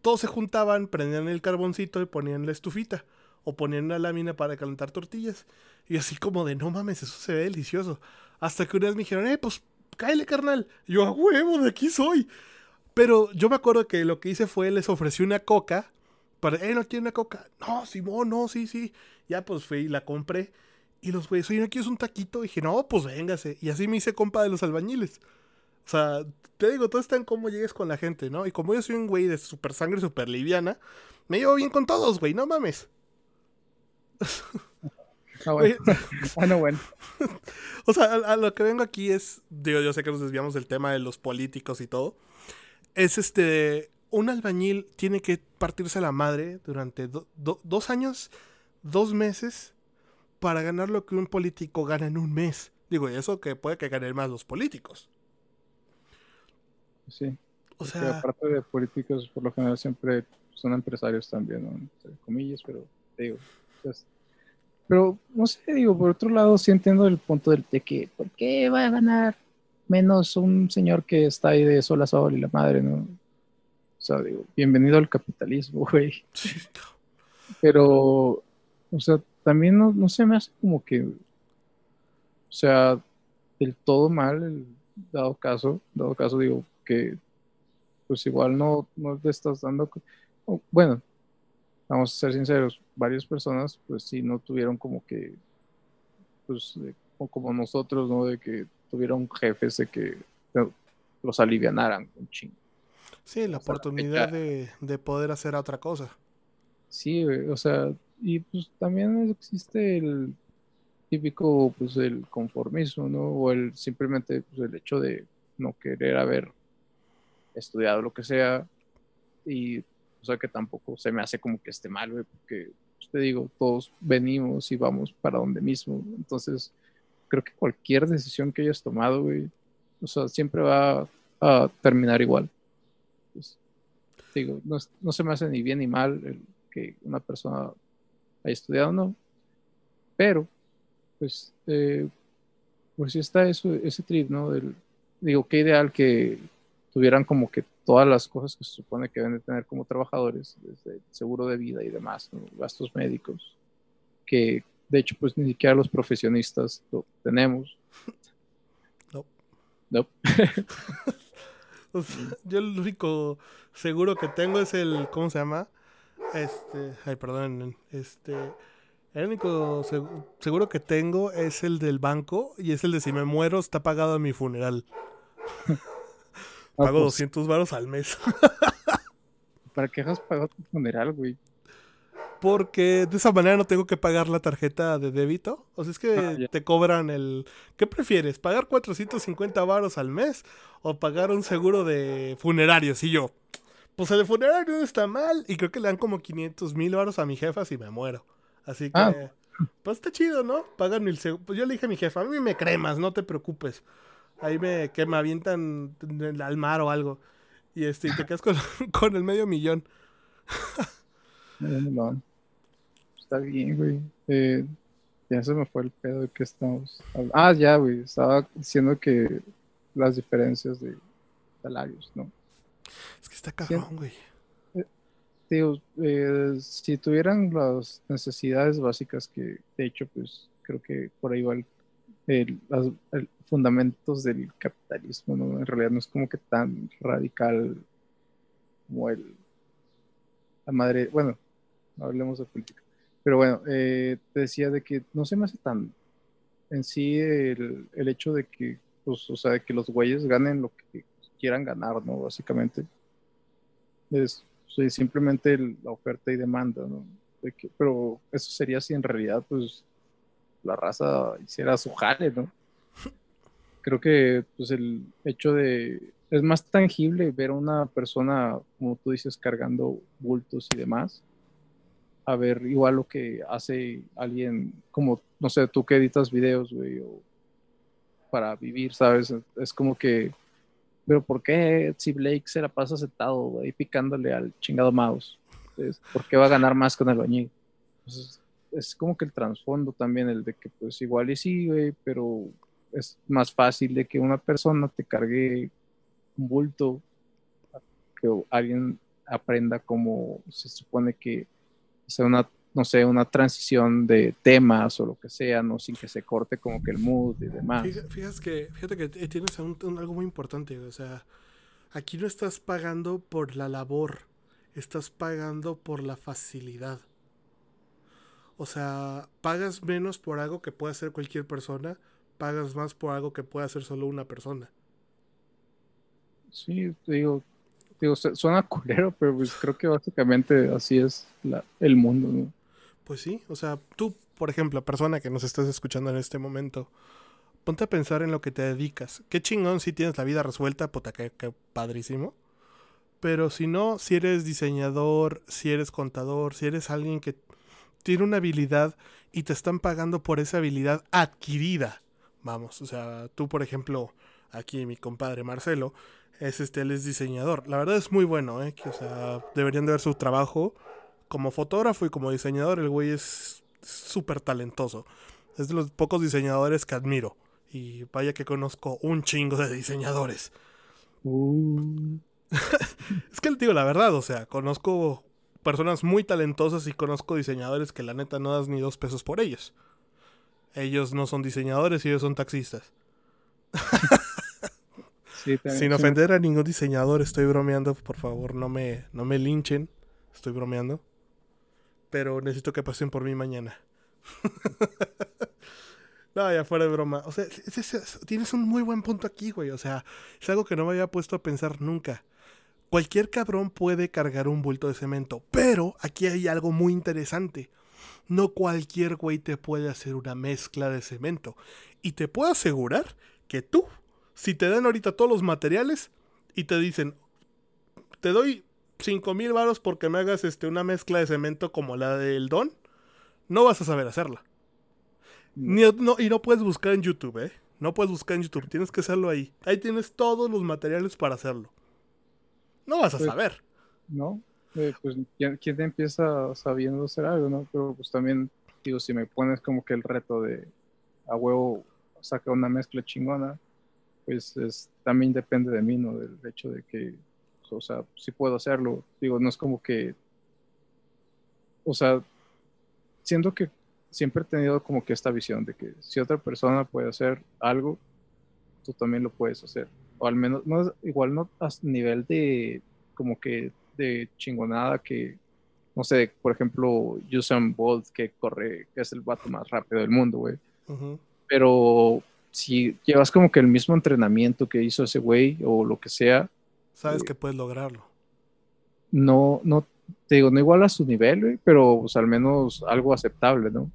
todos se juntaban, prendían el carboncito y ponían la estufita. O ponían una lámina para calentar tortillas. Y así como de, no mames, eso se ve delicioso. Hasta que una vez me dijeron, eh, pues cáele, carnal. yo, a huevo, de aquí soy. Pero yo me acuerdo que lo que hice fue, les ofrecí una coca. Para, eh, ¿no quiere una coca? No, Simón, no, sí, sí. Ya pues fui y la compré. Y los güeyes, oye, ¿no quieres un taquito? Y dije, no, pues véngase. Y así me hice compa de los albañiles. O sea, te digo, todo está en cómo llegues con la gente, ¿no? Y como yo soy un güey de super sangre super liviana, me llevo bien con todos, güey, no mames. Ah, bueno. bueno, bueno. o sea, a, lo que vengo aquí es, digo, yo sé que nos desviamos del tema de los políticos y todo. Es este, un albañil tiene que partirse la madre durante dos años, dos meses, para ganar lo que un político gana en un mes. Digo, y eso que puede que ganen más los políticos. Sí. O sea, aparte de políticos, por lo general siempre son empresarios también, ¿no? Entre comillas, pero digo, pues, pero no sé, digo, por otro lado sí entiendo el punto del, de que, ¿por qué va a ganar menos un señor que está ahí de sol a sol y la madre, ¿no? O sea, digo, bienvenido al capitalismo, güey. Pero, o sea, también no, no se me hace como que, o sea, del todo mal, dado caso, dado caso, digo, que pues igual no, no le estás dando, bueno, vamos a ser sinceros, varias personas pues sí no tuvieron como que, pues como nosotros, ¿no? De que tuvieron jefes de que los alivianaran un chingo. Sí, la oportunidad de, de, poder hacer otra cosa. Sí, o sea, y pues también existe el típico, pues el conformismo, ¿no? O el simplemente pues, el hecho de no querer haber estudiado lo que sea y o sea que tampoco se me hace como que esté mal, güey, porque pues, te digo, todos venimos y vamos para donde mismo, entonces creo que cualquier decisión que hayas tomado, güey, o sea, siempre va a terminar igual. Pues, digo, no, se me hace ni bien ni mal el que una persona haya estudiado no, pero, pues, eh, pues sí está eso, ese trip, ¿no? Del, digo, qué ideal que tuvieran como que todas las cosas que se supone que deben de tener como trabajadores, desde seguro de vida y demás, gastos médicos, que de hecho pues ni siquiera los profesionistas lo tenemos. No. No. yo el único seguro que tengo es el, ¿cómo se llama? Este, ay, perdón, este, el único seguro que tengo es el del banco y es el de si me muero está pagado mi funeral. Pago 200 pues. varos al mes. ¿Para qué has pagado tu funeral, güey? Porque de esa manera no tengo que pagar la tarjeta de débito. O sea, es que ah, te cobran el... ¿Qué prefieres? ¿Pagar 450 varos al mes o pagar un seguro de funerarios? Y yo, pues el de funerario no está mal. Y creo que le dan como 500 mil varos a mi jefa si me muero. Así que, ah. pues está chido, ¿no? Pagan el seguro. Pues yo le dije a mi jefa, a mí me cremas, no te preocupes. Ahí me, que me avientan al mar o algo. Y este, te quedas con, con el medio millón. Está bien, güey. Eh, ya se me fue el pedo de que estamos. Ah, ya, güey. Estaba diciendo que las diferencias de salarios, ¿no? Es que está cabrón, güey. Eh, digo, eh, si tuvieran las necesidades básicas que, de hecho, pues creo que por ahí va el el, los fundamentos del capitalismo, ¿no? En realidad no es como que tan radical como el la madre, bueno, no hablemos de política. Pero bueno, eh, te decía de que no se me hace tan en sí el, el hecho de que, pues, o sea, de que los güeyes ganen lo que quieran ganar, ¿no? Básicamente. Es simplemente la oferta y demanda, ¿no? De que, pero eso sería si en realidad, pues, la raza hiciera su jale, ¿no? Creo que pues el hecho de es más tangible ver a una persona, como tú dices, cargando bultos y demás, a ver igual lo que hace alguien, como, no sé, tú que editas videos, güey, o para vivir, ¿sabes? Es como que, pero ¿por qué si Blake se la pasa sentado, güey, picándole al chingado mouse? ¿Por qué va a ganar más con el bañil? Entonces, es como que el trasfondo también, el de que pues igual y sí, güey, pero es más fácil de que una persona te cargue un bulto, que alguien aprenda como se supone que sea una, no sé, una transición de temas o lo que sea, no sin que se corte como que el mood y demás. Fíjate, que, fíjate que tienes algo muy importante, o sea, aquí no estás pagando por la labor, estás pagando por la facilidad. O sea, pagas menos por algo que puede hacer cualquier persona, pagas más por algo que puede hacer solo una persona. Sí, te digo, digo, suena culero, pero pues creo que básicamente así es la, el mundo, ¿no? Pues sí, o sea, tú, por ejemplo, persona que nos estás escuchando en este momento, ponte a pensar en lo que te dedicas. Qué chingón si tienes la vida resuelta, puta, qué, qué padrísimo. Pero si no, si eres diseñador, si eres contador, si eres alguien que tiene una habilidad y te están pagando por esa habilidad adquirida. Vamos, o sea, tú por ejemplo, aquí mi compadre Marcelo, es este, él es diseñador. La verdad es muy bueno, ¿eh? Que, o sea, deberían de ver su trabajo como fotógrafo y como diseñador. El güey es súper talentoso. Es de los pocos diseñadores que admiro. Y vaya que conozco un chingo de diseñadores. Uh. es que le digo la verdad, o sea, conozco personas muy talentosas y conozco diseñadores que la neta no das ni dos pesos por ellos. Ellos no son diseñadores y ellos son taxistas. Sin ofender a ningún diseñador, estoy bromeando, por favor, no me, no me linchen. Estoy bromeando. Pero necesito que pasen por mí mañana. no, ya fuera de broma. O sea, tienes un muy buen punto aquí, güey. O sea, es algo que no me había puesto a pensar nunca. Cualquier cabrón puede cargar un bulto de cemento, pero aquí hay algo muy interesante. No cualquier güey te puede hacer una mezcla de cemento. Y te puedo asegurar que tú, si te dan ahorita todos los materiales y te dicen, te doy 5 mil varos porque me hagas este, una mezcla de cemento como la del Don, no vas a saber hacerla. Ni, no, y no puedes buscar en YouTube, ¿eh? No puedes buscar en YouTube, tienes que hacerlo ahí. Ahí tienes todos los materiales para hacerlo. No vas a pues, saber. No, eh, pues ¿quién, empieza sabiendo hacer algo, no? Pero pues también, digo, si me pones como que el reto de a huevo saca una mezcla chingona, pues es, también depende de mí, ¿no? Del hecho de que, o sea, si puedo hacerlo. Digo, no es como que, o sea, siento que siempre he tenido como que esta visión de que si otra persona puede hacer algo, tú también lo puedes hacer o al menos, no, igual no a nivel de, como que, de chingonada que, no sé, por ejemplo, Usain Bolt que corre, que es el vato más rápido del mundo, güey. Pero si llevas como que el mismo entrenamiento que hizo ese güey o lo que sea. Sabes eh, que puedes lograrlo. No, no, te digo, no igual a su nivel, güey, pero pues al menos algo aceptable, ¿no?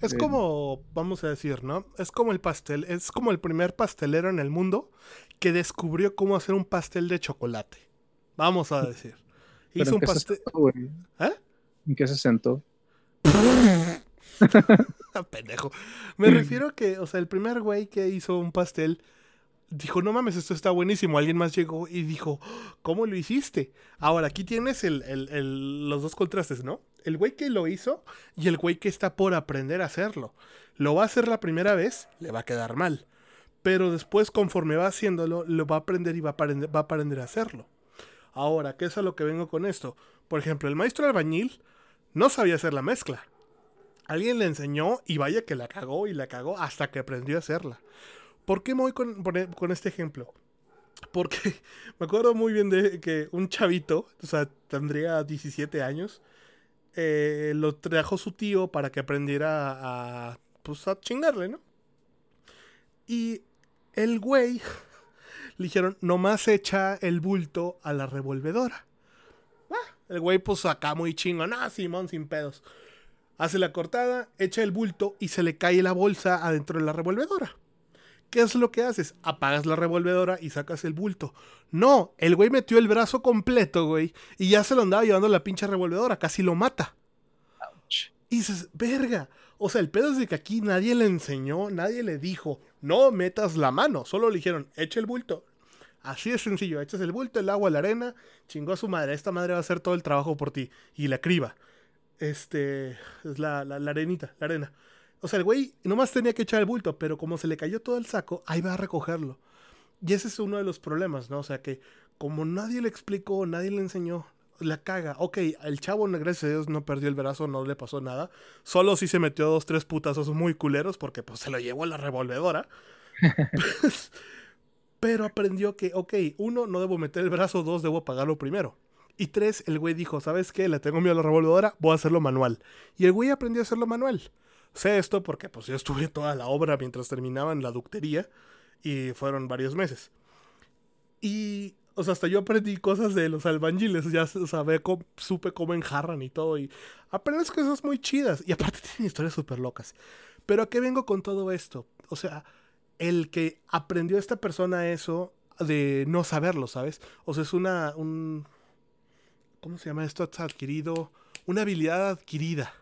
Es como, vamos a decir, ¿no? Es como el pastel, es como el primer pastelero en el mundo que descubrió cómo hacer un pastel de chocolate. Vamos a decir. Hizo un pastel. ¿Eh? ¿En qué se sentó? Pendejo. Me refiero a que, o sea, el primer güey que hizo un pastel dijo, no mames, esto está buenísimo. Alguien más llegó y dijo, ¿cómo lo hiciste? Ahora, aquí tienes los dos contrastes, ¿no? El güey que lo hizo y el güey que está por aprender a hacerlo. Lo va a hacer la primera vez, le va a quedar mal. Pero después, conforme va haciéndolo, lo va a aprender y va a aprender, a, hacerlo. Ahora, ¿qué es a lo que vengo con esto? Por ejemplo, el maestro albañil no sabía hacer la mezcla. Alguien le enseñó y vaya que la cagó y la cagó hasta que aprendió a hacerla. ¿Por qué me voy con, este ejemplo? Porque me acuerdo muy bien de que un chavito, o sea, tendría 17 años, eh, lo trajo su tío para que aprendiera a, pues, a chingarle, ¿no? Y el güey le dijeron, nomás echa el bulto a la revolvedora. Ah, el güey, pues acá muy chingo, no, Simón, sin pedos. Hace la cortada, echa el bulto y se le cae la bolsa adentro de la revolvedora. ¿Qué es lo que haces? Apagas la revolvedora y sacas el bulto. No, el güey metió el brazo completo, güey, y ya se lo andaba llevando la pinche revolvedora, casi lo mata. Y dices, verga. O sea, el pedo es de que aquí nadie le enseñó, nadie le dijo, no metas la mano. Solo le dijeron, echa el bulto. Así de sencillo, echas el bulto, el agua, la arena, chingó a su madre. Esta madre va a hacer todo el trabajo por ti. Y la criba. Este, es la, la, la arenita, la arena. O sea, el güey nomás tenía que echar el bulto, pero como se le cayó todo el saco, ahí va a recogerlo. Y ese es uno de los problemas, ¿no? O sea, que como nadie le explicó, nadie le enseñó, la caga. Ok, el chavo, gracias a Dios, no perdió el brazo, no le pasó nada. Solo sí se metió dos, tres putazos muy culeros porque pues se lo llevó a la revolvedora. pero aprendió que, ok, uno, no debo meter el brazo, dos, debo pagarlo primero. Y tres, el güey dijo, ¿sabes qué? Le tengo miedo a la revolvedora, voy a hacerlo manual. Y el güey aprendió a hacerlo manual. Sé esto porque pues yo estuve toda la obra mientras terminaba en la ductería y fueron varios meses. Y, O sea, hasta yo aprendí cosas de los albañiles. Ya o sea, supe cómo enjarran y todo. Y aprendes cosas muy chidas. Y aparte tienen historias súper locas. Pero ¿a qué vengo con todo esto? O sea, el que aprendió esta persona eso de no saberlo, ¿sabes? O sea, es una... Un, ¿Cómo se llama esto? Adquirido. Una habilidad adquirida.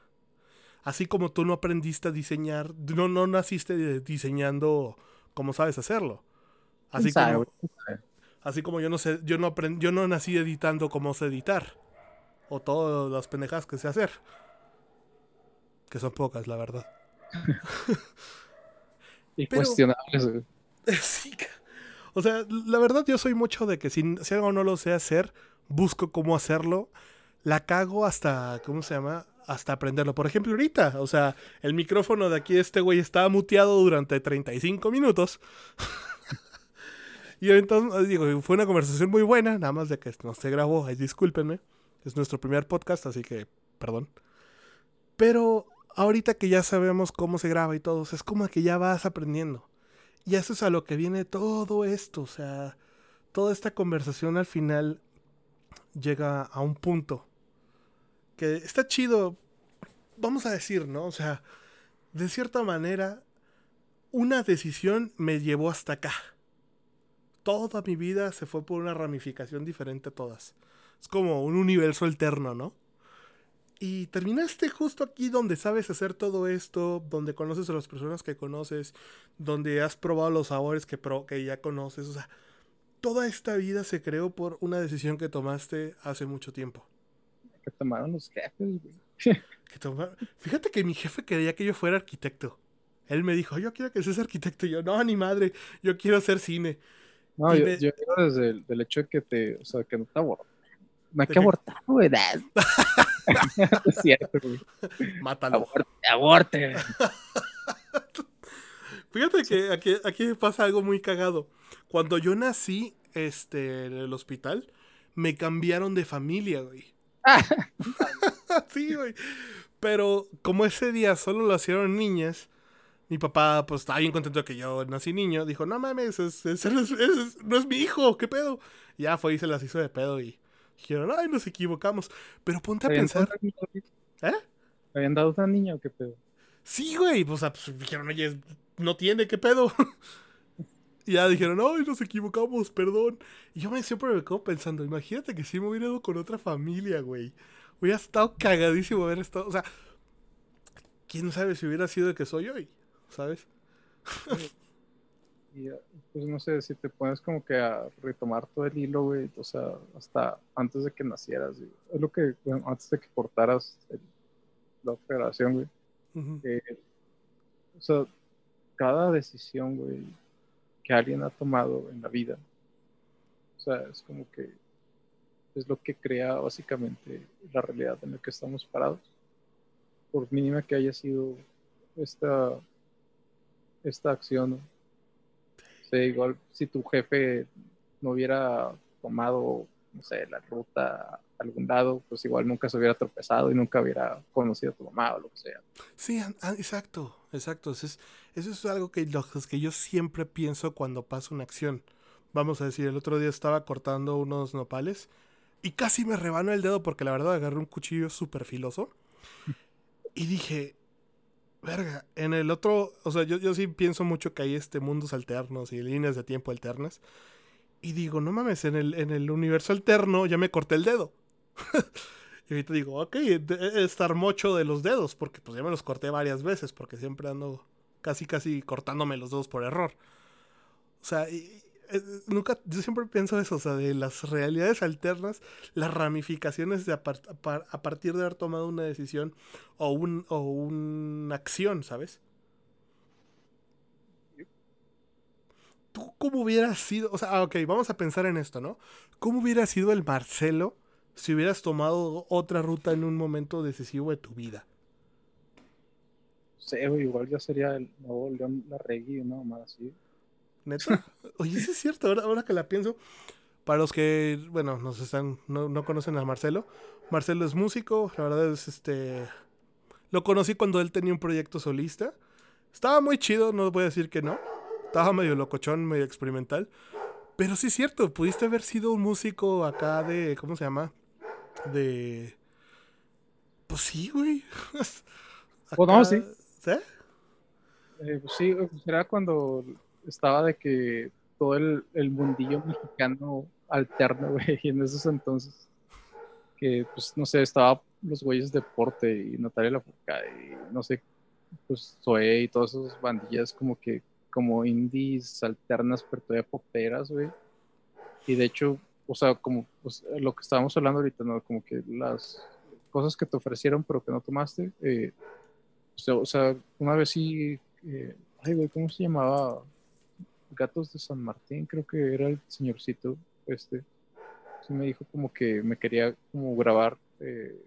Así como tú no aprendiste a diseñar, no, no naciste diseñando como sabes hacerlo. Así como, así como yo no sé, yo no aprendí, yo no nací editando como sé editar. O todas las pendejas que sé hacer. Que son pocas, la verdad. y cuestionables. Sí, o sea, la verdad yo soy mucho de que si, si algo no lo sé hacer, busco cómo hacerlo. La cago hasta, ¿cómo se llama? Hasta aprenderlo. Por ejemplo, ahorita, o sea, el micrófono de aquí, este güey estaba muteado durante 35 minutos. y entonces, digo, fue una conversación muy buena, nada más de que no se grabó, discúlpenme. Es nuestro primer podcast, así que, perdón. Pero ahorita que ya sabemos cómo se graba y todo, es como que ya vas aprendiendo. Y eso es a lo que viene todo esto, o sea, toda esta conversación al final llega a un punto que está chido, vamos a decir, ¿no? O sea, de cierta manera, una decisión me llevó hasta acá. Toda mi vida se fue por una ramificación diferente a todas. Es como un universo alterno, ¿no? Y terminaste justo aquí donde sabes hacer todo esto, donde conoces a las personas que conoces, donde has probado los sabores que, que ya conoces. O sea, toda esta vida se creó por una decisión que tomaste hace mucho tiempo. Que tomaron los jefes, güey. Fíjate que mi jefe quería que yo fuera arquitecto. Él me dijo, yo quiero que seas arquitecto. Y yo, no, ni madre, yo quiero hacer cine. No, yo, quiero desde el hecho de que te, o sea, que no te abortes. No hay que abortar, güey. es cierto, güey. Mátalo. Aborte, Fíjate que aquí, aquí pasa algo muy cagado. Cuando yo nací este, en el hospital, me cambiaron de familia, güey. sí, güey. Pero como ese día solo lo hicieron niñas, mi papá, pues estaba bien contento de que yo nací niño. Dijo, no mames, ese, no es mi hijo, ¿qué pedo? ya fue y se las hizo de pedo y Dijeron, ay, nos equivocamos. Pero ponte a pensar. ¿Eh? ¿Habían dado una niña o qué pedo? Sí, güey. Pues, pues dijeron, oye, no tiene, ¿qué pedo? y ya dijeron, ay, nos equivocamos, perdón. Y yo me siempre me quedo pensando, imagínate que si me hubiera ido con otra familia, güey. Hubiera estado cagadísimo haber estado. O sea, quién sabe si hubiera sido el que soy hoy, ¿sabes? Y pues no sé, si te pones como que a retomar todo el hilo, güey, o sea, hasta antes de que nacieras, es lo que, antes de que portaras la operación, güey. Eh, o sea, cada decisión, güey, que alguien ha tomado en la vida, o sea, es como que es lo que crea básicamente la realidad en la que estamos parados. Por mínima que haya sido esta, esta acción, igual si tu jefe no hubiera tomado, no sé, la ruta algún lado, pues igual nunca se hubiera tropezado y nunca hubiera conocido tu mamá o lo que sea. Sí, exacto, exacto. Eso es, eso es algo que, que yo siempre pienso cuando pasa una acción. Vamos a decir, el otro día estaba cortando unos nopales y casi me rebanó el dedo porque la verdad agarré un cuchillo súper filoso. Y dije, verga, en el otro, o sea, yo, yo sí pienso mucho que hay este mundos alternos y líneas de tiempo alternas. Y digo, no mames, en el, en el universo alterno ya me corté el dedo. y ahorita digo, ok, estar mocho de los dedos, porque pues ya me los corté varias veces, porque siempre ando casi, casi cortándome los dedos por error. O sea, y, eh, nunca, yo siempre pienso eso, o sea, de las realidades alternas, las ramificaciones de a, partir de haber tomado una decisión o, un, o una acción, ¿sabes? ¿Tú cómo hubieras sido? O sea, ah, ok, vamos a pensar en esto, ¿no? ¿Cómo hubiera sido el Marcelo si hubieras tomado otra ruta en un momento decisivo de tu vida? Sí, igual ya sería el nuevo León Larregui, ¿no? Más así. Neta. Oye, sí es cierto, ahora, ahora que la pienso. Para los que, bueno, nos están, no, no conocen a Marcelo. Marcelo es músico, la verdad es este. Lo conocí cuando él tenía un proyecto solista. Estaba muy chido, no voy a decir que no. Estaba medio locochón, medio experimental. Pero sí es cierto, pudiste haber sido un músico acá de. ¿Cómo se llama? De. Pues sí, güey. O no, sí. ¿Sí? Eh, pues sí, pues era cuando estaba de que todo el, el mundillo mexicano alterno, güey, en esos entonces. Que, pues, no sé, estaba los güeyes de Porte y Natalia Lafourcade y no sé, pues Zoe y todas esas bandillas como que, como indies alternas, pero todavía poperas, güey. Y de hecho, o sea, como pues, lo que estábamos hablando ahorita, ¿no? Como que las cosas que te ofrecieron pero que no tomaste, eh, o, sea, o sea, una vez sí, eh, ay, güey, ¿cómo se llamaba? Gatos de San Martín, creo que era el señorcito, este, sí me dijo como que me quería como grabar eh,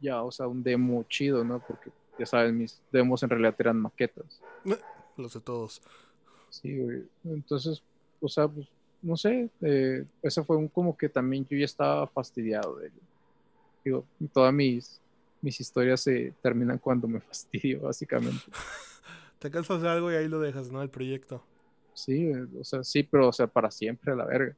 ya, o sea, un demo chido, ¿no? Porque ya sabes, mis demos en realidad eran maquetas. Los de todos. Sí, güey. Entonces, o sea, pues, no sé, eh, eso fue un como que también yo ya estaba fastidiado de ello. Digo, todas mis, mis historias se terminan cuando me fastidio, básicamente. Te cansas de algo y ahí lo dejas, ¿no? El proyecto. Sí, o sea, sí, pero, o sea, para siempre a la verga.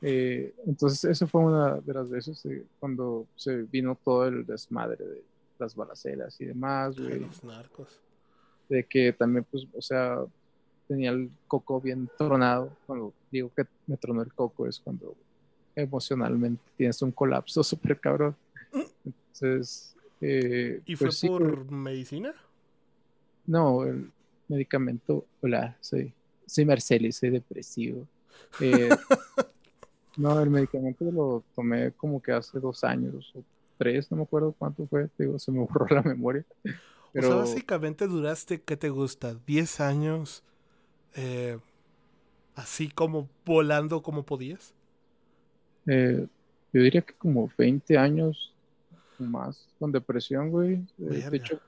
Eh, entonces, eso fue una de las veces eh, cuando se vino todo el desmadre de las balaceras y demás, güey. Los narcos. De que también, pues, o sea, tenía el coco bien tronado. Cuando digo que me tronó el coco es cuando emocionalmente tienes un colapso súper cabrón. Entonces, eh, ¿Y fue pues sí, por medicina? no, el medicamento, hola, soy, soy Marceli, soy depresivo. Eh, no, el medicamento lo tomé como que hace dos años o tres, no me acuerdo cuánto fue, digo, se me borró la memoria. Pero O sea, básicamente duraste, ¿qué te gusta? ¿10 años? Eh, así como volando como podías. eh, yo diría que como 20 años más con depresión, güey. Eh, de hecho,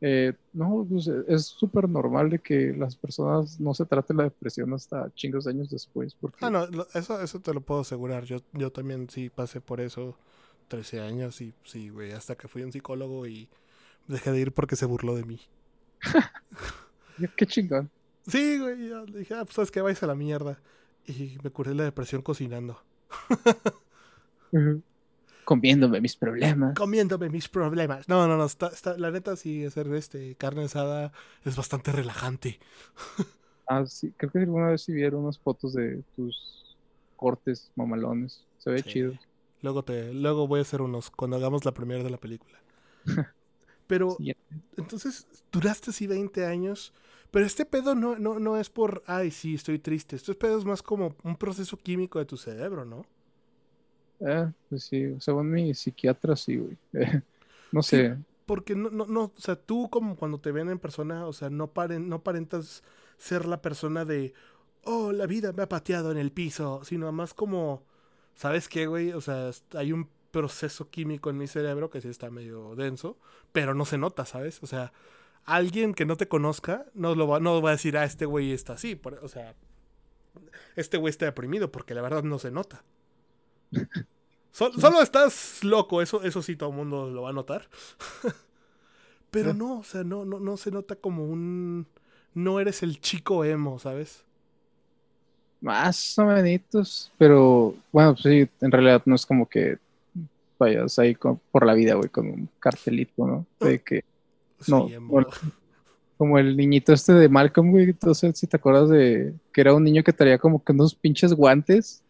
eh, no, pues es súper normal de que las personas no se trate la depresión hasta chingos de años después, porque Ah, no, eso, eso te lo puedo asegurar. Yo, yo también sí pasé por eso 13 años y sí, güey, hasta que fui un psicólogo y dejé de ir porque se burló de mí. qué chingón. Sí, güey, ya le dije, ah, pues sabes que vais a la mierda. Y me curé la depresión cocinando, Comiéndome mis problemas. comiéndome mis problemas. No, no, no, está, está- la neta sí, hacer este carne asada es bastante relajante. Ah, sí, creo que alguna vez sí vieron unas fotos de tus cortes mamalones. Se ve Sí. chido. Luego te, luego voy a hacer unos cuando hagamos la primera de la película. Pero Sí, entonces duraste así 20 años, pero este pedo no, no, no es por, ay, sí, estoy triste. Este pedo es más como un proceso químico de tu cerebro, ¿no? Ah, pues sí, según mi psiquiatra, sí, güey. no Sí. sé. Porque no, no, no, o sea, tú como cuando te ven en persona, o sea, no, paren, no aparentas ser la persona de, oh, la vida me ha pateado en el piso, sino más como, ¿sabes qué, güey? O sea, hay un proceso químico en mi cerebro que sí está medio denso, pero no se nota, ¿sabes? O sea, alguien que no te conozca no, lo va, no va a decir, ah, este güey está así, por- o sea, este güey está deprimido, porque la verdad no se nota. Sol- Solo estás loco, eso, eso sí todo el mundo lo va a notar. Pero Ah. no, o sea, no, no, no se nota como un. No eres el chico emo, ¿sabes? Más o menos, pero bueno, pues sí, en realidad no es como que vayas ahí con- por la vida, güey, con un cartelito, ¿no? De que, No, como el niñito este de Malcolm, güey, entonces si te acuerdas de que era un niño que traía como que unos pinches guantes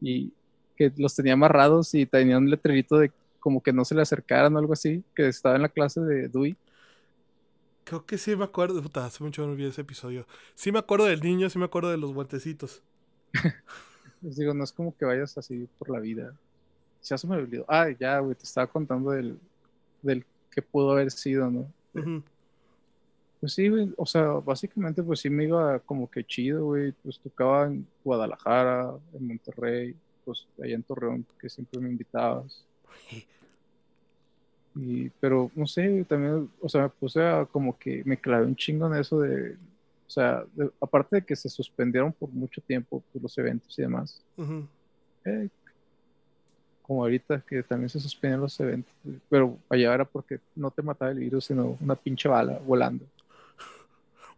y que los tenía amarrados y tenía un letrerito de como que no se le acercaran o algo así, que estaba en la clase de Dewey. Creo que sí me acuerdo. Puta, hace mucho que no vi ese episodio. Sí me acuerdo del niño, sí me acuerdo de los guantecitos. Les digo, no es como que vayas así por la vida. Ya se me olvidó. Ah, ya, güey, te estaba contando del, del que pudo haber sido, ¿no? Pues sí, güey, o sea, básicamente pues sí me iba como que chido, güey, pues tocaba en Guadalajara, en Monterrey, pues allá en Torreón, que siempre me invitabas. Y, pero no sé, también, o sea, me puse a como que me clavé un chingo en eso de, o sea, de- aparte de que se suspendieron por mucho tiempo pues, los eventos y demás, eh, como ahorita que también se suspendieron los eventos, pero allá era porque no te mataba el virus, sino una pinche bala volando.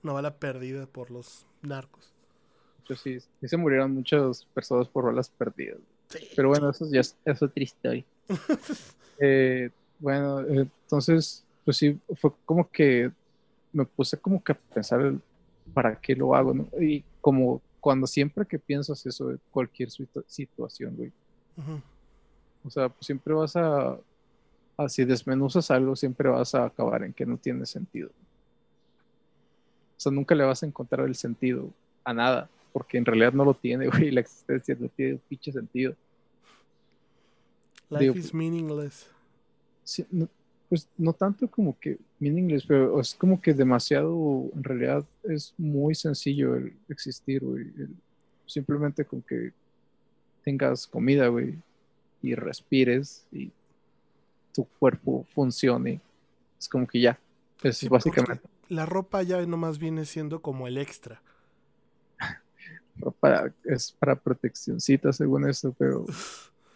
Una bala perdida por los narcos. Yo sí, sí se murieron muchas personas por balas perdidas. Sí. Pero bueno, eso ya es, es otra historia. Eh, bueno, eh, entonces, pues sí, fue como que me puse como que a pensar el para qué lo hago, ¿no? Y como cuando siempre que piensas eso cualquier situ- situación, güey, Ujú. O sea, pues siempre vas a, a, si desmenuzas algo, siempre vas a acabar en que no tiene sentido. O sea, nunca le vas a encontrar el sentido a nada, porque en realidad no lo tiene, güey, la existencia no tiene un pinche sentido. Life Digo, is meaningless. Sí, no- pues no tanto como que meaningless, pero es como que demasiado, en realidad es muy sencillo el existir, güey. el- simplemente con que tengas comida, güey, y respires y tu cuerpo funcione. Es como que ya. Es Sí, porque básicamente La ropa ya nomás viene siendo como el extra. para, es para proteccioncita según esto, pero...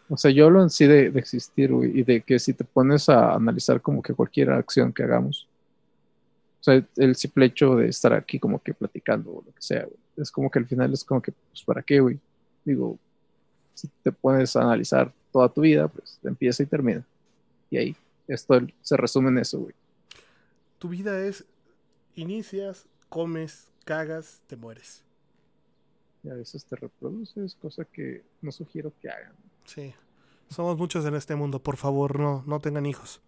O sea, yo hablo en sí de, de existir, güey, y de que si te pones a analizar como que cualquier acción que hagamos, o sea, el simple hecho de estar aquí como que platicando o lo que sea, güey, es como que al final es como que, pues, ¿para qué, güey? Digo, si te pones a analizar toda tu vida, pues empieza y termina. Y ahí, esto se resume en eso, güey. Tu vida es inicias, comes, cagas, te mueres. Y a veces te reproduces, cosa que no sugiero que hagan. Sí. Somos muchos en este mundo, por favor, no, no tengan hijos.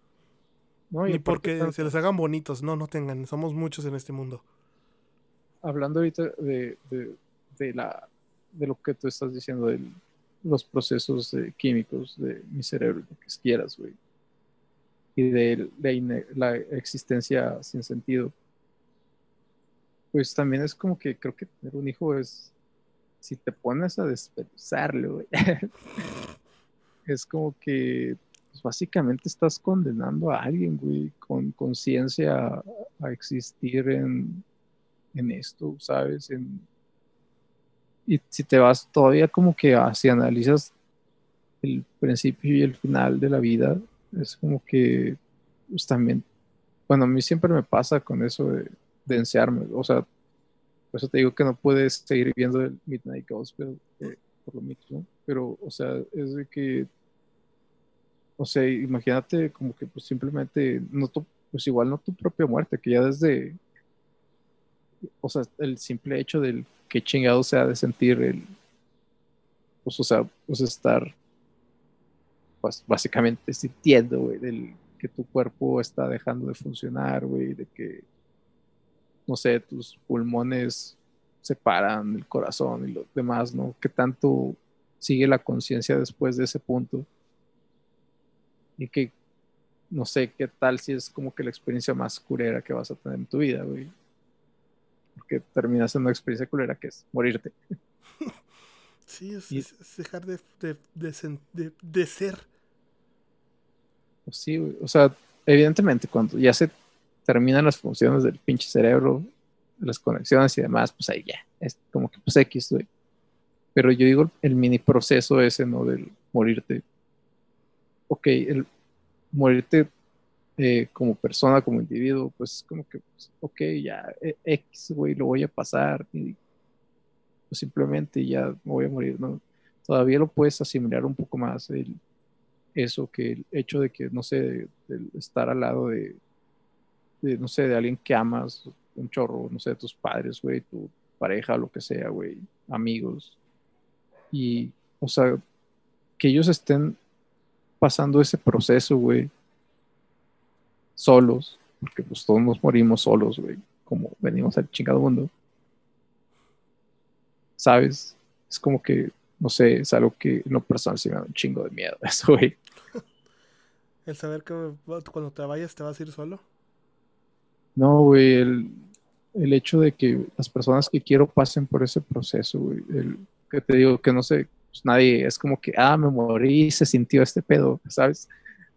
No, y Ni porque tanto- se les hagan bonitos, no, no tengan. Somos muchos en este mundo. hablando ahorita de, de, de la, de lo que tú estás diciendo, de los procesos eh, químicos de mi cerebro, lo que quieras, güey, y de la, existencia sin sentido, pues también es como que creo que tener un hijo es, si te pones a despedazarlo, güey, es como que pues, básicamente estás condenando a alguien, güey, con conciencia a existir en, en esto, ¿sabes? En- y si te vas todavía como que si analizas el principio y el final de la vida, es como que pues también, bueno, a mí siempre me pasa con eso de, de enseñarme, o sea, por eso te digo que no puedes seguir viendo el Midnight Gospel eh, por lo mismo, pero, o sea, es de que, o sea, imagínate como que pues simplemente, no tu, pues igual no tu propia muerte, que ya desde, o sea, el simple hecho del que chingado sea de sentir el, pues, o sea, pues estar, pues básicamente sintiendo, güey, del que tu cuerpo está dejando de funcionar, güey, de que, no sé, tus pulmones separan el corazón y lo demás, ¿no? ¿Qué tanto sigue la conciencia después de ese punto? Y que, no sé, qué tal si es como que la experiencia más culera que vas a tener en tu vida, güey. Porque terminas en una experiencia culera que es morirte. Sí, es, Y- es- es dejar de, de, de de- ser. Pues sí. O sea, evidentemente, cuando ya se terminan las funciones del pinche cerebro, las conexiones y demás, pues ahí ya, es como que pues X, güey. Pero yo digo el mini proceso ese, ¿no? Del morirte. Ok, el morirte eh, como persona, como individuo, pues como que, pues, ok, ya, eh, X, güey, lo voy a pasar y pues simplemente ya me voy a morir, ¿no? Todavía lo puedes asimilar un poco más eso que el hecho de que, no sé, estar al lado de, de, no sé, de alguien que amas, un chorro, no sé, de tus padres, güey, tu pareja, lo que sea, güey, amigos. Y, o sea, que ellos estén pasando ese proceso, güey, solos, porque pues todos nos morimos solos, güey, como venimos al chingado mundo. ¿Sabes? Es como que, no sé, es algo que en lo personal sí me da un chingo de miedo, eso, güey. El saber que cuando te vayas te vas a ir solo. No, güey, el, el hecho de que las personas que quiero pasen por ese proceso, güey, el que te digo que no sé, pues nadie es como que, ah, me morí se sintió este pedo, ¿sabes?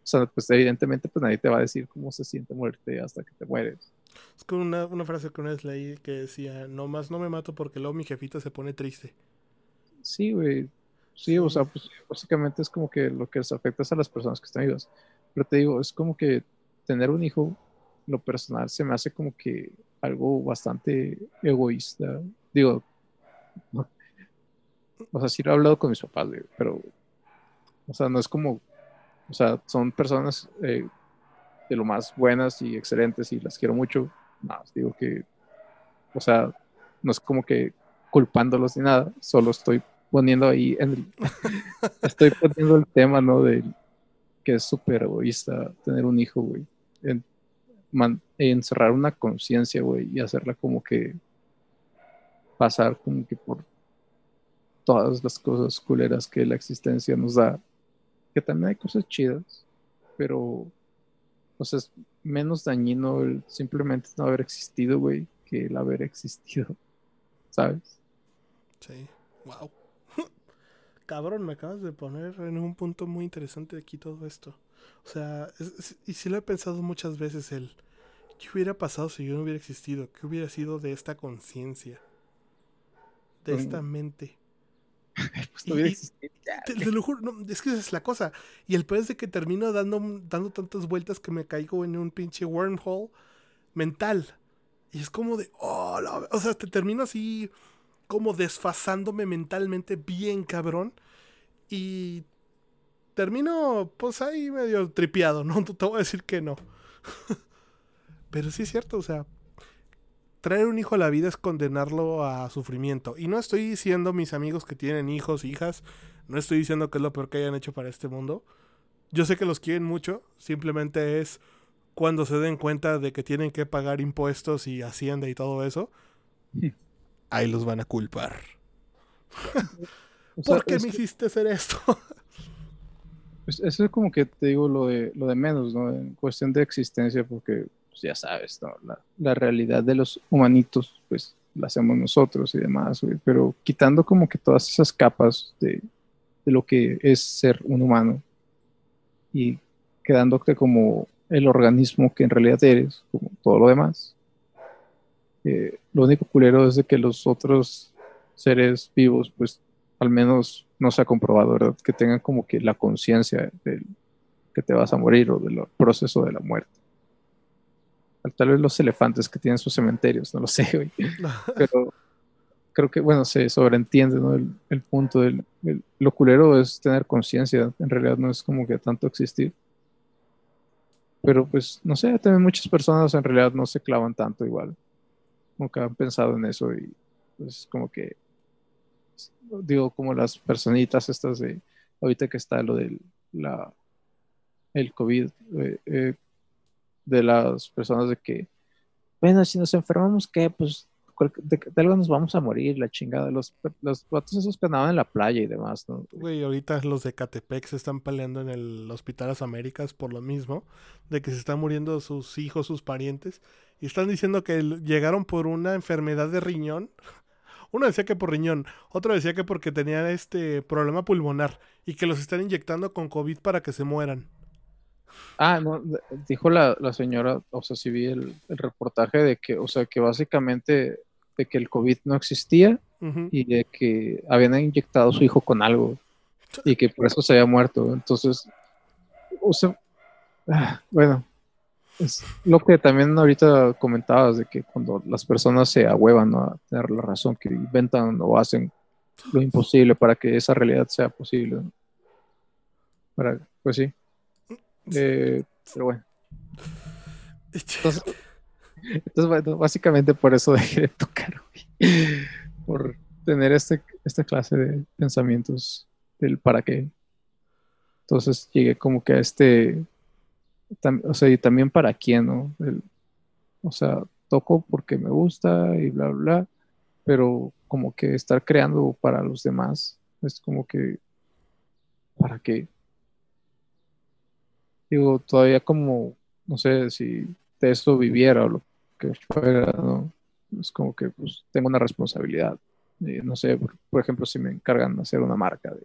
O sea, pues evidentemente pues nadie te va a decir cómo se siente muerte hasta que te mueres. Es como una, una frase que una vez leí que decía, no más no me mato porque luego mi jefita se pone triste. Sí, güey. Sí, o sea, pues básicamente es como que lo que les afecta es a las personas que están vivas. Pero te digo, es como que tener un hijo, lo personal, se me hace como que algo bastante egoísta. Digo, no, o sea, sí lo he hablado con mis papás, güey, pero, o sea, no es como, o sea, son personas eh, de lo más buenas y excelentes y las quiero mucho. No, digo que, o sea, no es como que culpándolos ni nada, solo estoy poniendo ahí, en el, estoy poniendo el tema, ¿no? De que es súper egoísta tener un hijo, güey. En, encerrar una conciencia, güey, y hacerla como que pasar como que por todas las cosas culeras que la existencia nos da, que también hay cosas chidas, pero o sea, es menos dañino el simplemente no haber existido, güey, que el haber existido, ¿sabes? Sí, wow. Cabrón, me acabas de poner en un punto muy interesante aquí todo esto. O sea, y sí lo he pensado muchas veces el, ¿qué hubiera pasado si yo no hubiera existido? ¿Qué hubiera sido de esta conciencia? De esta mente. pues no hubiera te, lo juro, es que esa es la cosa. Y el peor es de que termino dando, dando tantas vueltas que me caigo en un pinche wormhole mental. Y es como de, oh, o sea, te termino así como desfasándome mentalmente bien cabrón. Y termino pues ahí medio tripiado, ¿no? Te voy a decir que no. Pero sí es cierto, o sea, traer un hijo a la vida es condenarlo a sufrimiento. Y no estoy diciendo mis amigos que tienen hijos, hijas, no estoy diciendo que es lo peor que hayan hecho para este mundo. Yo sé que los quieren mucho, simplemente es cuando se den cuenta de que tienen que pagar impuestos y hacienda y todo eso, ahí los van a culpar. ¿Por qué me hiciste hacer esto? pues eso es como que te digo lo de, lo de menos, ¿no? En cuestión de existencia, porque pues, ya sabes, ¿no? La, la, realidad de los humanitos, pues la hacemos nosotros y demás, Pero quitando como que todas esas capas de, lo que es ser un humano y quedándote como el organismo que en realidad eres, como todo lo demás. Eh, lo único culero es de que los otros seres vivos, pues al menos no se ha comprobado, ¿verdad? Que tengan como que la conciencia de que te vas a morir o del proceso de la muerte. Tal vez los elefantes que tienen sus cementerios, no lo sé, güey. Pero creo que, bueno, se sobreentiende, ¿no? El, punto del lo culero es tener conciencia, en realidad no es como que tanto existir. Pero pues, no sé, también muchas personas en realidad no se clavan tanto igual. Que han pensado en eso y pues como que, digo, como las personitas estas de, ahorita que está lo del, la, el COVID, eh, eh, de las personas de que, bueno, si nos enfermamos, ¿qué? Pues de, algo nos vamos a morir, la chingada. Los, los vatos esos que andaban en la playa y demás, ¿no? Güey, ahorita los de Catepec se están peleando en el Hospital Las Américas por lo mismo, de que se están muriendo sus hijos, sus parientes, y están diciendo que llegaron por una enfermedad de riñón. Uno decía que por riñón, otro decía que porque tenían este problema pulmonar y que los están inyectando con COVID para que se mueran. Ah, no, dijo la, señora, o sea, si vi el, reportaje de que, o sea, que básicamente de que el COVID no existía y de que habían inyectado a su hijo con algo y que por eso se había muerto. Entonces, o sea, ah, bueno, es lo que también ahorita comentabas de que cuando las personas se ahuevan a tener la razón, que inventan o hacen lo imposible para que esa realidad sea posible. Para, pues sí. Eh, pero bueno. Entonces, entonces, básicamente por eso dejé de tocar, Por tener este, esta clase de pensamientos del para qué. Entonces llegué como que a este, o sea, y también para quién, ¿no? o sea, toco porque me gusta y bla, bla, bla, pero como que estar creando para los demás es como que, ¿para qué? Digo, todavía como, no sé si de eso viviera o lo que fuera, ¿no? Es como que pues tengo una responsabilidad. no sé, por, ejemplo, si me encargan de hacer una marca de,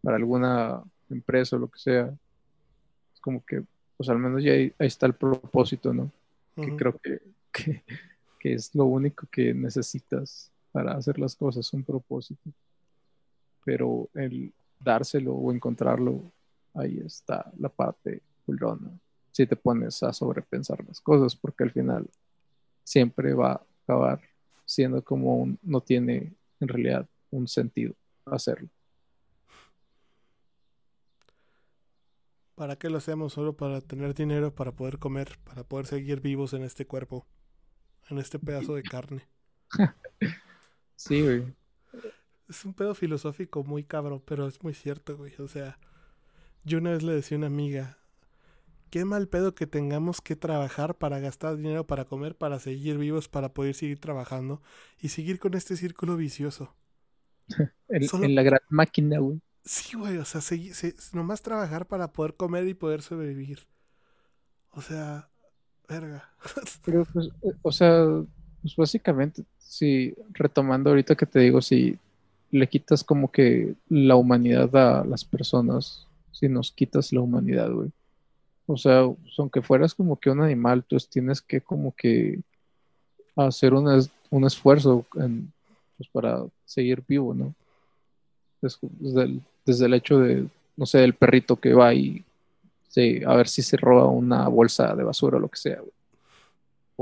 para alguna empresa o lo que sea, es como que, pues al menos ya ahí, está el propósito, ¿no? Que creo que, que, que, es lo único que necesitas para hacer las cosas, un propósito. Pero el dárselo o encontrarlo, ahí está la parte culona. Si te pones a sobrepensar las cosas, porque al final siempre va a acabar siendo como un, no tiene en realidad un sentido. hacerlo. ¿Para qué lo hacemos? Solo para tener dinero, para poder comer, para poder seguir vivos en este cuerpo, en este pedazo de carne. Sí, güey. Es un pedo filosófico muy cabrón, pero es muy cierto, güey. O sea, yo una vez le decía a una amiga, qué mal pedo que tengamos que trabajar para gastar dinero para comer, para seguir vivos, para poder seguir trabajando y seguir con este círculo vicioso. En, Solo- en la gran máquina, güey. Sí, güey, o sea, segui- se- nomás trabajar para poder comer y poder sobrevivir. O sea, verga. Pero, pues, eh, o sea, pues básicamente, si retomando ahorita que te digo, si le quitas como que la humanidad a las personas, si nos quitas la humanidad, güey. O sea, pues, aunque fueras como que un animal, tú tienes que como que hacer un, es- un esfuerzo pues, para seguir vivo, ¿no? Es- Desde el, desde el hecho de, no sé, el perrito que va y se- a ver si se roba una bolsa de basura o lo que sea, güey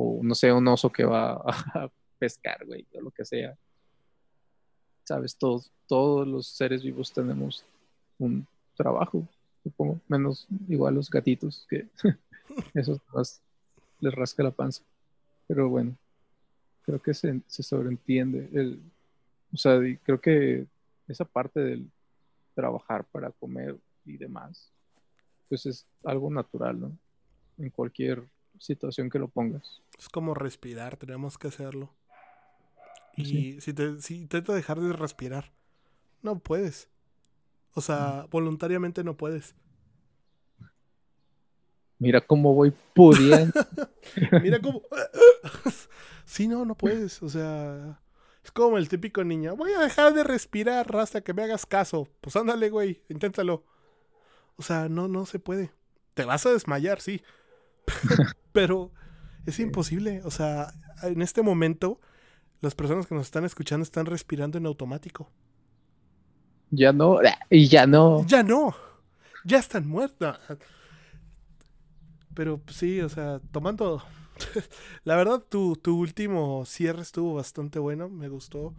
o no sé, un oso que va a pescar, güey, o lo que sea. Sabes, todos, todos los seres vivos tenemos un trabajo, supongo, menos igual los gatitos, que esos más les rasca la panza. Pero bueno, creo que se, se sobreentiende. El, o sea, creo que esa parte del trabajar para comer y demás, pues es algo natural, ¿no? En cualquier situación que lo pongas. Es como respirar, tenemos que hacerlo. Y Sí. si, te, si intento dejar de respirar, no puedes. O sea, voluntariamente no puedes. Mira cómo voy pudiendo. Mira cómo... sí, no, no puedes. O sea, es como el típico niño. Voy a dejar de respirar hasta que me hagas caso. Pues ándale, güey, inténtalo. O sea, no, no se puede. Te vas a desmayar, sí. Pero es imposible. O sea, en este momento, las personas que nos están escuchando están respirando en automático. Ya no, y ya no. Ya no. Ya están muertas. Pero pues, sí, o sea, tomando... La verdad, tu, tu último cierre estuvo bastante bueno, me gustó.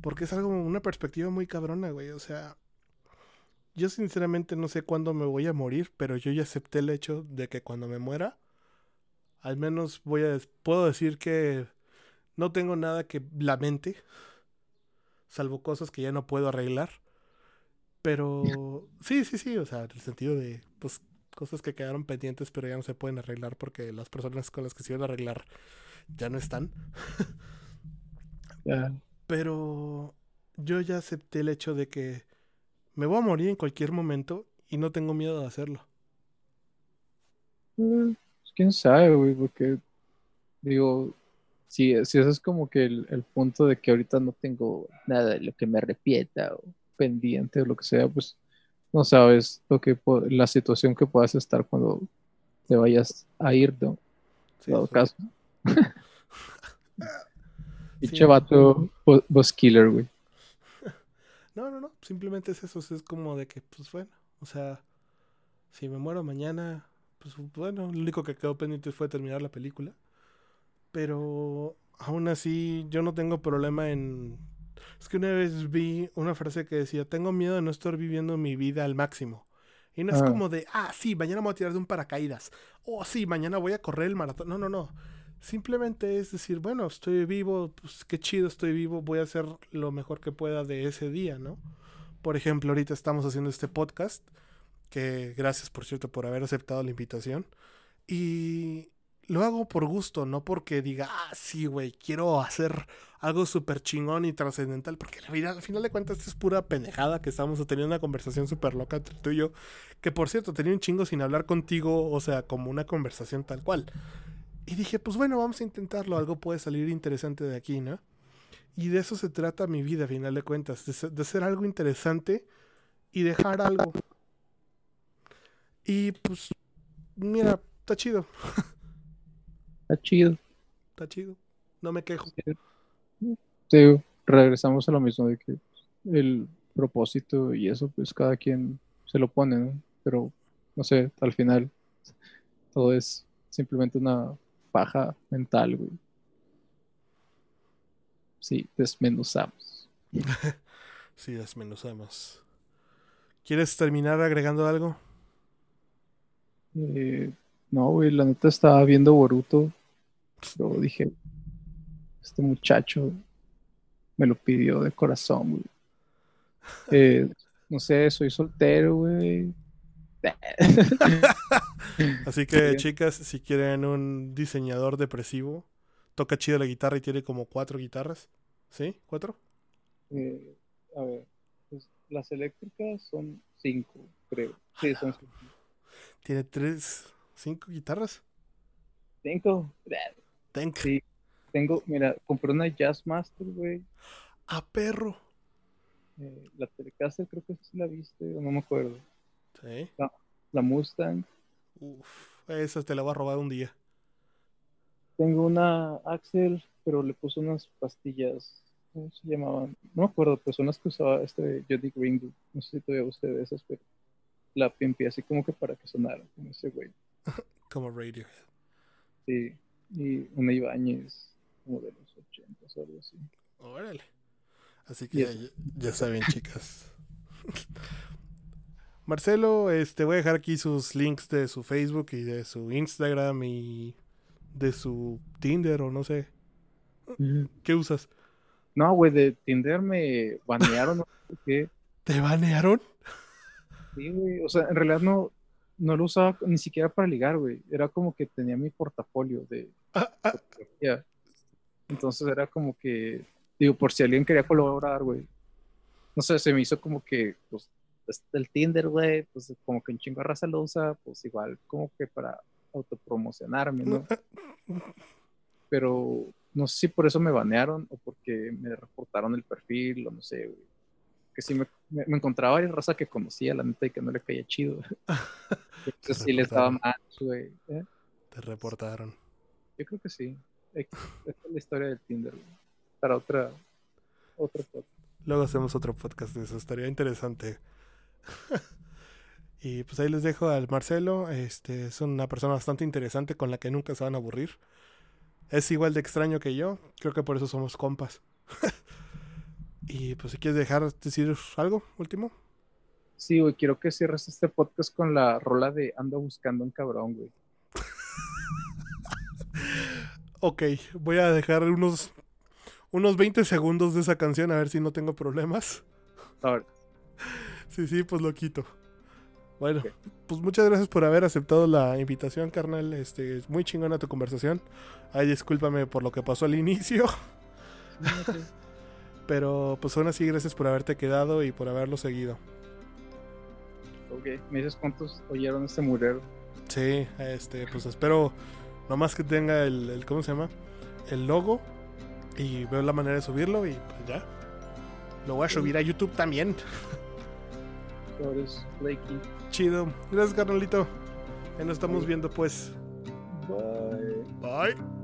Porque es algo, una perspectiva muy cabrona, güey. O sea, yo sinceramente no sé cuándo me voy a morir, pero yo ya acepté el hecho de que cuando me muera, al menos voy a, puedo decir que no tengo nada que lamente, salvo cosas que ya no puedo arreglar. Pero sí, sí, sí, o sea, en el sentido de, pues, cosas que quedaron pendientes pero ya no se pueden arreglar porque las personas con las que se iban a arreglar ya no están. Pero yo ya acepté el hecho de que me voy a morir en cualquier momento y no tengo miedo de hacerlo. Mm, pues, quién sabe, güey, porque digo, si, si eso es como que el, el punto de que ahorita no tengo nada de lo que me arrepienta o pendiente o lo que sea, pues no sabes lo que la situación que puedas estar cuando te vayas a ir, ¿no? Sí, En todo sí. caso. Sí. Pinche vato bo- boss killer, güey. No, no, no, simplemente es eso, es como de que, pues bueno, o sea, si me muero mañana, pues bueno, lo único que quedó pendiente fue terminar la película. Pero aún así, yo no tengo problema en... Es que una vez vi una frase que decía, tengo miedo de no estar viviendo mi vida al máximo. Y no es Ah. como de, ah, sí, mañana me voy a tirar de un paracaídas. O sí, mañana voy a correr el maratón. No, no, no. Simplemente es decir, bueno, estoy vivo, pues qué chido estoy vivo, voy a hacer lo mejor que pueda de ese día, ¿no? Por ejemplo, ahorita estamos haciendo este podcast, que gracias por cierto por haber aceptado la invitación. Y lo hago por gusto, no porque diga, ah, sí, güey, quiero hacer algo súper chingón y trascendental, porque al final, al final de cuentas esto es pura pendejada que estamos teniendo una conversación súper loca entre tú y yo, que por cierto tenía un chingo sin hablar contigo, o sea, como una conversación tal cual. Y dije, pues bueno, vamos a intentarlo, algo puede salir interesante de aquí, ¿no? Y de eso se trata mi vida, a final de cuentas, de, ser- de hacer algo interesante y dejar algo. Y pues, mira, está chido, Está chido. está chido, no me quejo. Digo, regresamos a lo mismo de que el propósito y eso, pues cada quien se lo pone, ¿no? Pero, no sé, al final todo es simplemente una paja mental, güey. Sí, desmenuzamos. si desmenuzamos. ¿Quieres terminar agregando algo? Eh, no, güey, la neta estaba viendo Boruto. Pero dije, este muchacho me lo pidió de corazón, güey. Eh, no sé, soy soltero, güey. Así que, chicas, si quieren un diseñador depresivo, toca chido la guitarra y tiene como cuatro guitarras. ¿Sí? ¿Cuatro? Eh, a ver, pues, las eléctricas son cinco, creo. Sí, son cinco. ¿Tiene tres, cinco guitarras? Cinco. Tenk. Sí, tengo, mira, compré una Jazzmaster, güey. A perro. Eh, la Telecaster creo que sí la viste, o no me acuerdo. Sí. La, la Mustang. Uf, esa te la voy a robar un día. Tengo una Axel, pero le puse unas pastillas. ¿Cómo se llamaban? No me acuerdo, pero son las que usaba este Jody Greenwood. No sé si todavía usted de esas, pero la pimpi así como que para que sonara, como ese güey. Como Radiohead. Sí, y una Ibáñez, como de los 80 o algo así. Órale. Así que ya, ya saben, chicas. Marcelo, este, voy a dejar aquí sus links de su Facebook y de su Instagram y de su Tinder o no sé. ¿Qué usas? No, güey, de Tinder me banearon, qué. ¿Te banearon? Sí, güey. O sea, en realidad no, no lo usaba ni siquiera para ligar, güey. Era como que tenía mi portafolio de Ah, ah, fotografía. Entonces era como que, digo, por si alguien quería colaborar, güey. No sé, se me hizo como que, pues, el Tinder, güey, pues como que un chingo de raza lo usa, pues igual como que para autopromocionarme, ¿no? Pero no sé si por eso me banearon o porque me reportaron el perfil o no sé, güey. Que sí me, me, me encontraba varias raza que conocía, la neta, y que no le caía chido. Entonces sí le estaba reportaron. mal, güey. ¿eh? te reportaron. Yo creo que sí. Esta es la historia del Tinder, güey. Para otra, otra foto. Luego hacemos otro podcast de eso, estaría interesante. y pues ahí les dejo al Marcelo. Este es una persona bastante interesante con la que nunca se van a aburrir. Es igual de extraño que yo. Creo que por eso somos compas. Y pues si quieres dejar decir algo último. Sí, güey, quiero que cierres este podcast con la rola de Ando buscando un cabrón, güey. Ok, voy a dejar unos unos 20 segundos de esa canción a ver si no tengo problemas. Ahora, Sí, sí, pues lo quito. Bueno, pues muchas gracias por haber aceptado la invitación, carnal. Este, es muy chingona tu conversación. Ay, discúlpame por lo que pasó al inicio. Pero pues aún así, gracias por haberte quedado y por haberlo seguido. ok, me dices cuántos oyeron este murero. Sí, este, pues espero nomás que tenga el, el- ¿cómo se llama? El logo. Y veo la manera de subirlo y pues ya. Lo voy a subir a YouTube también. Chido. Gracias, carnalito. Ya nos estamos viendo pues. Bye. Bye.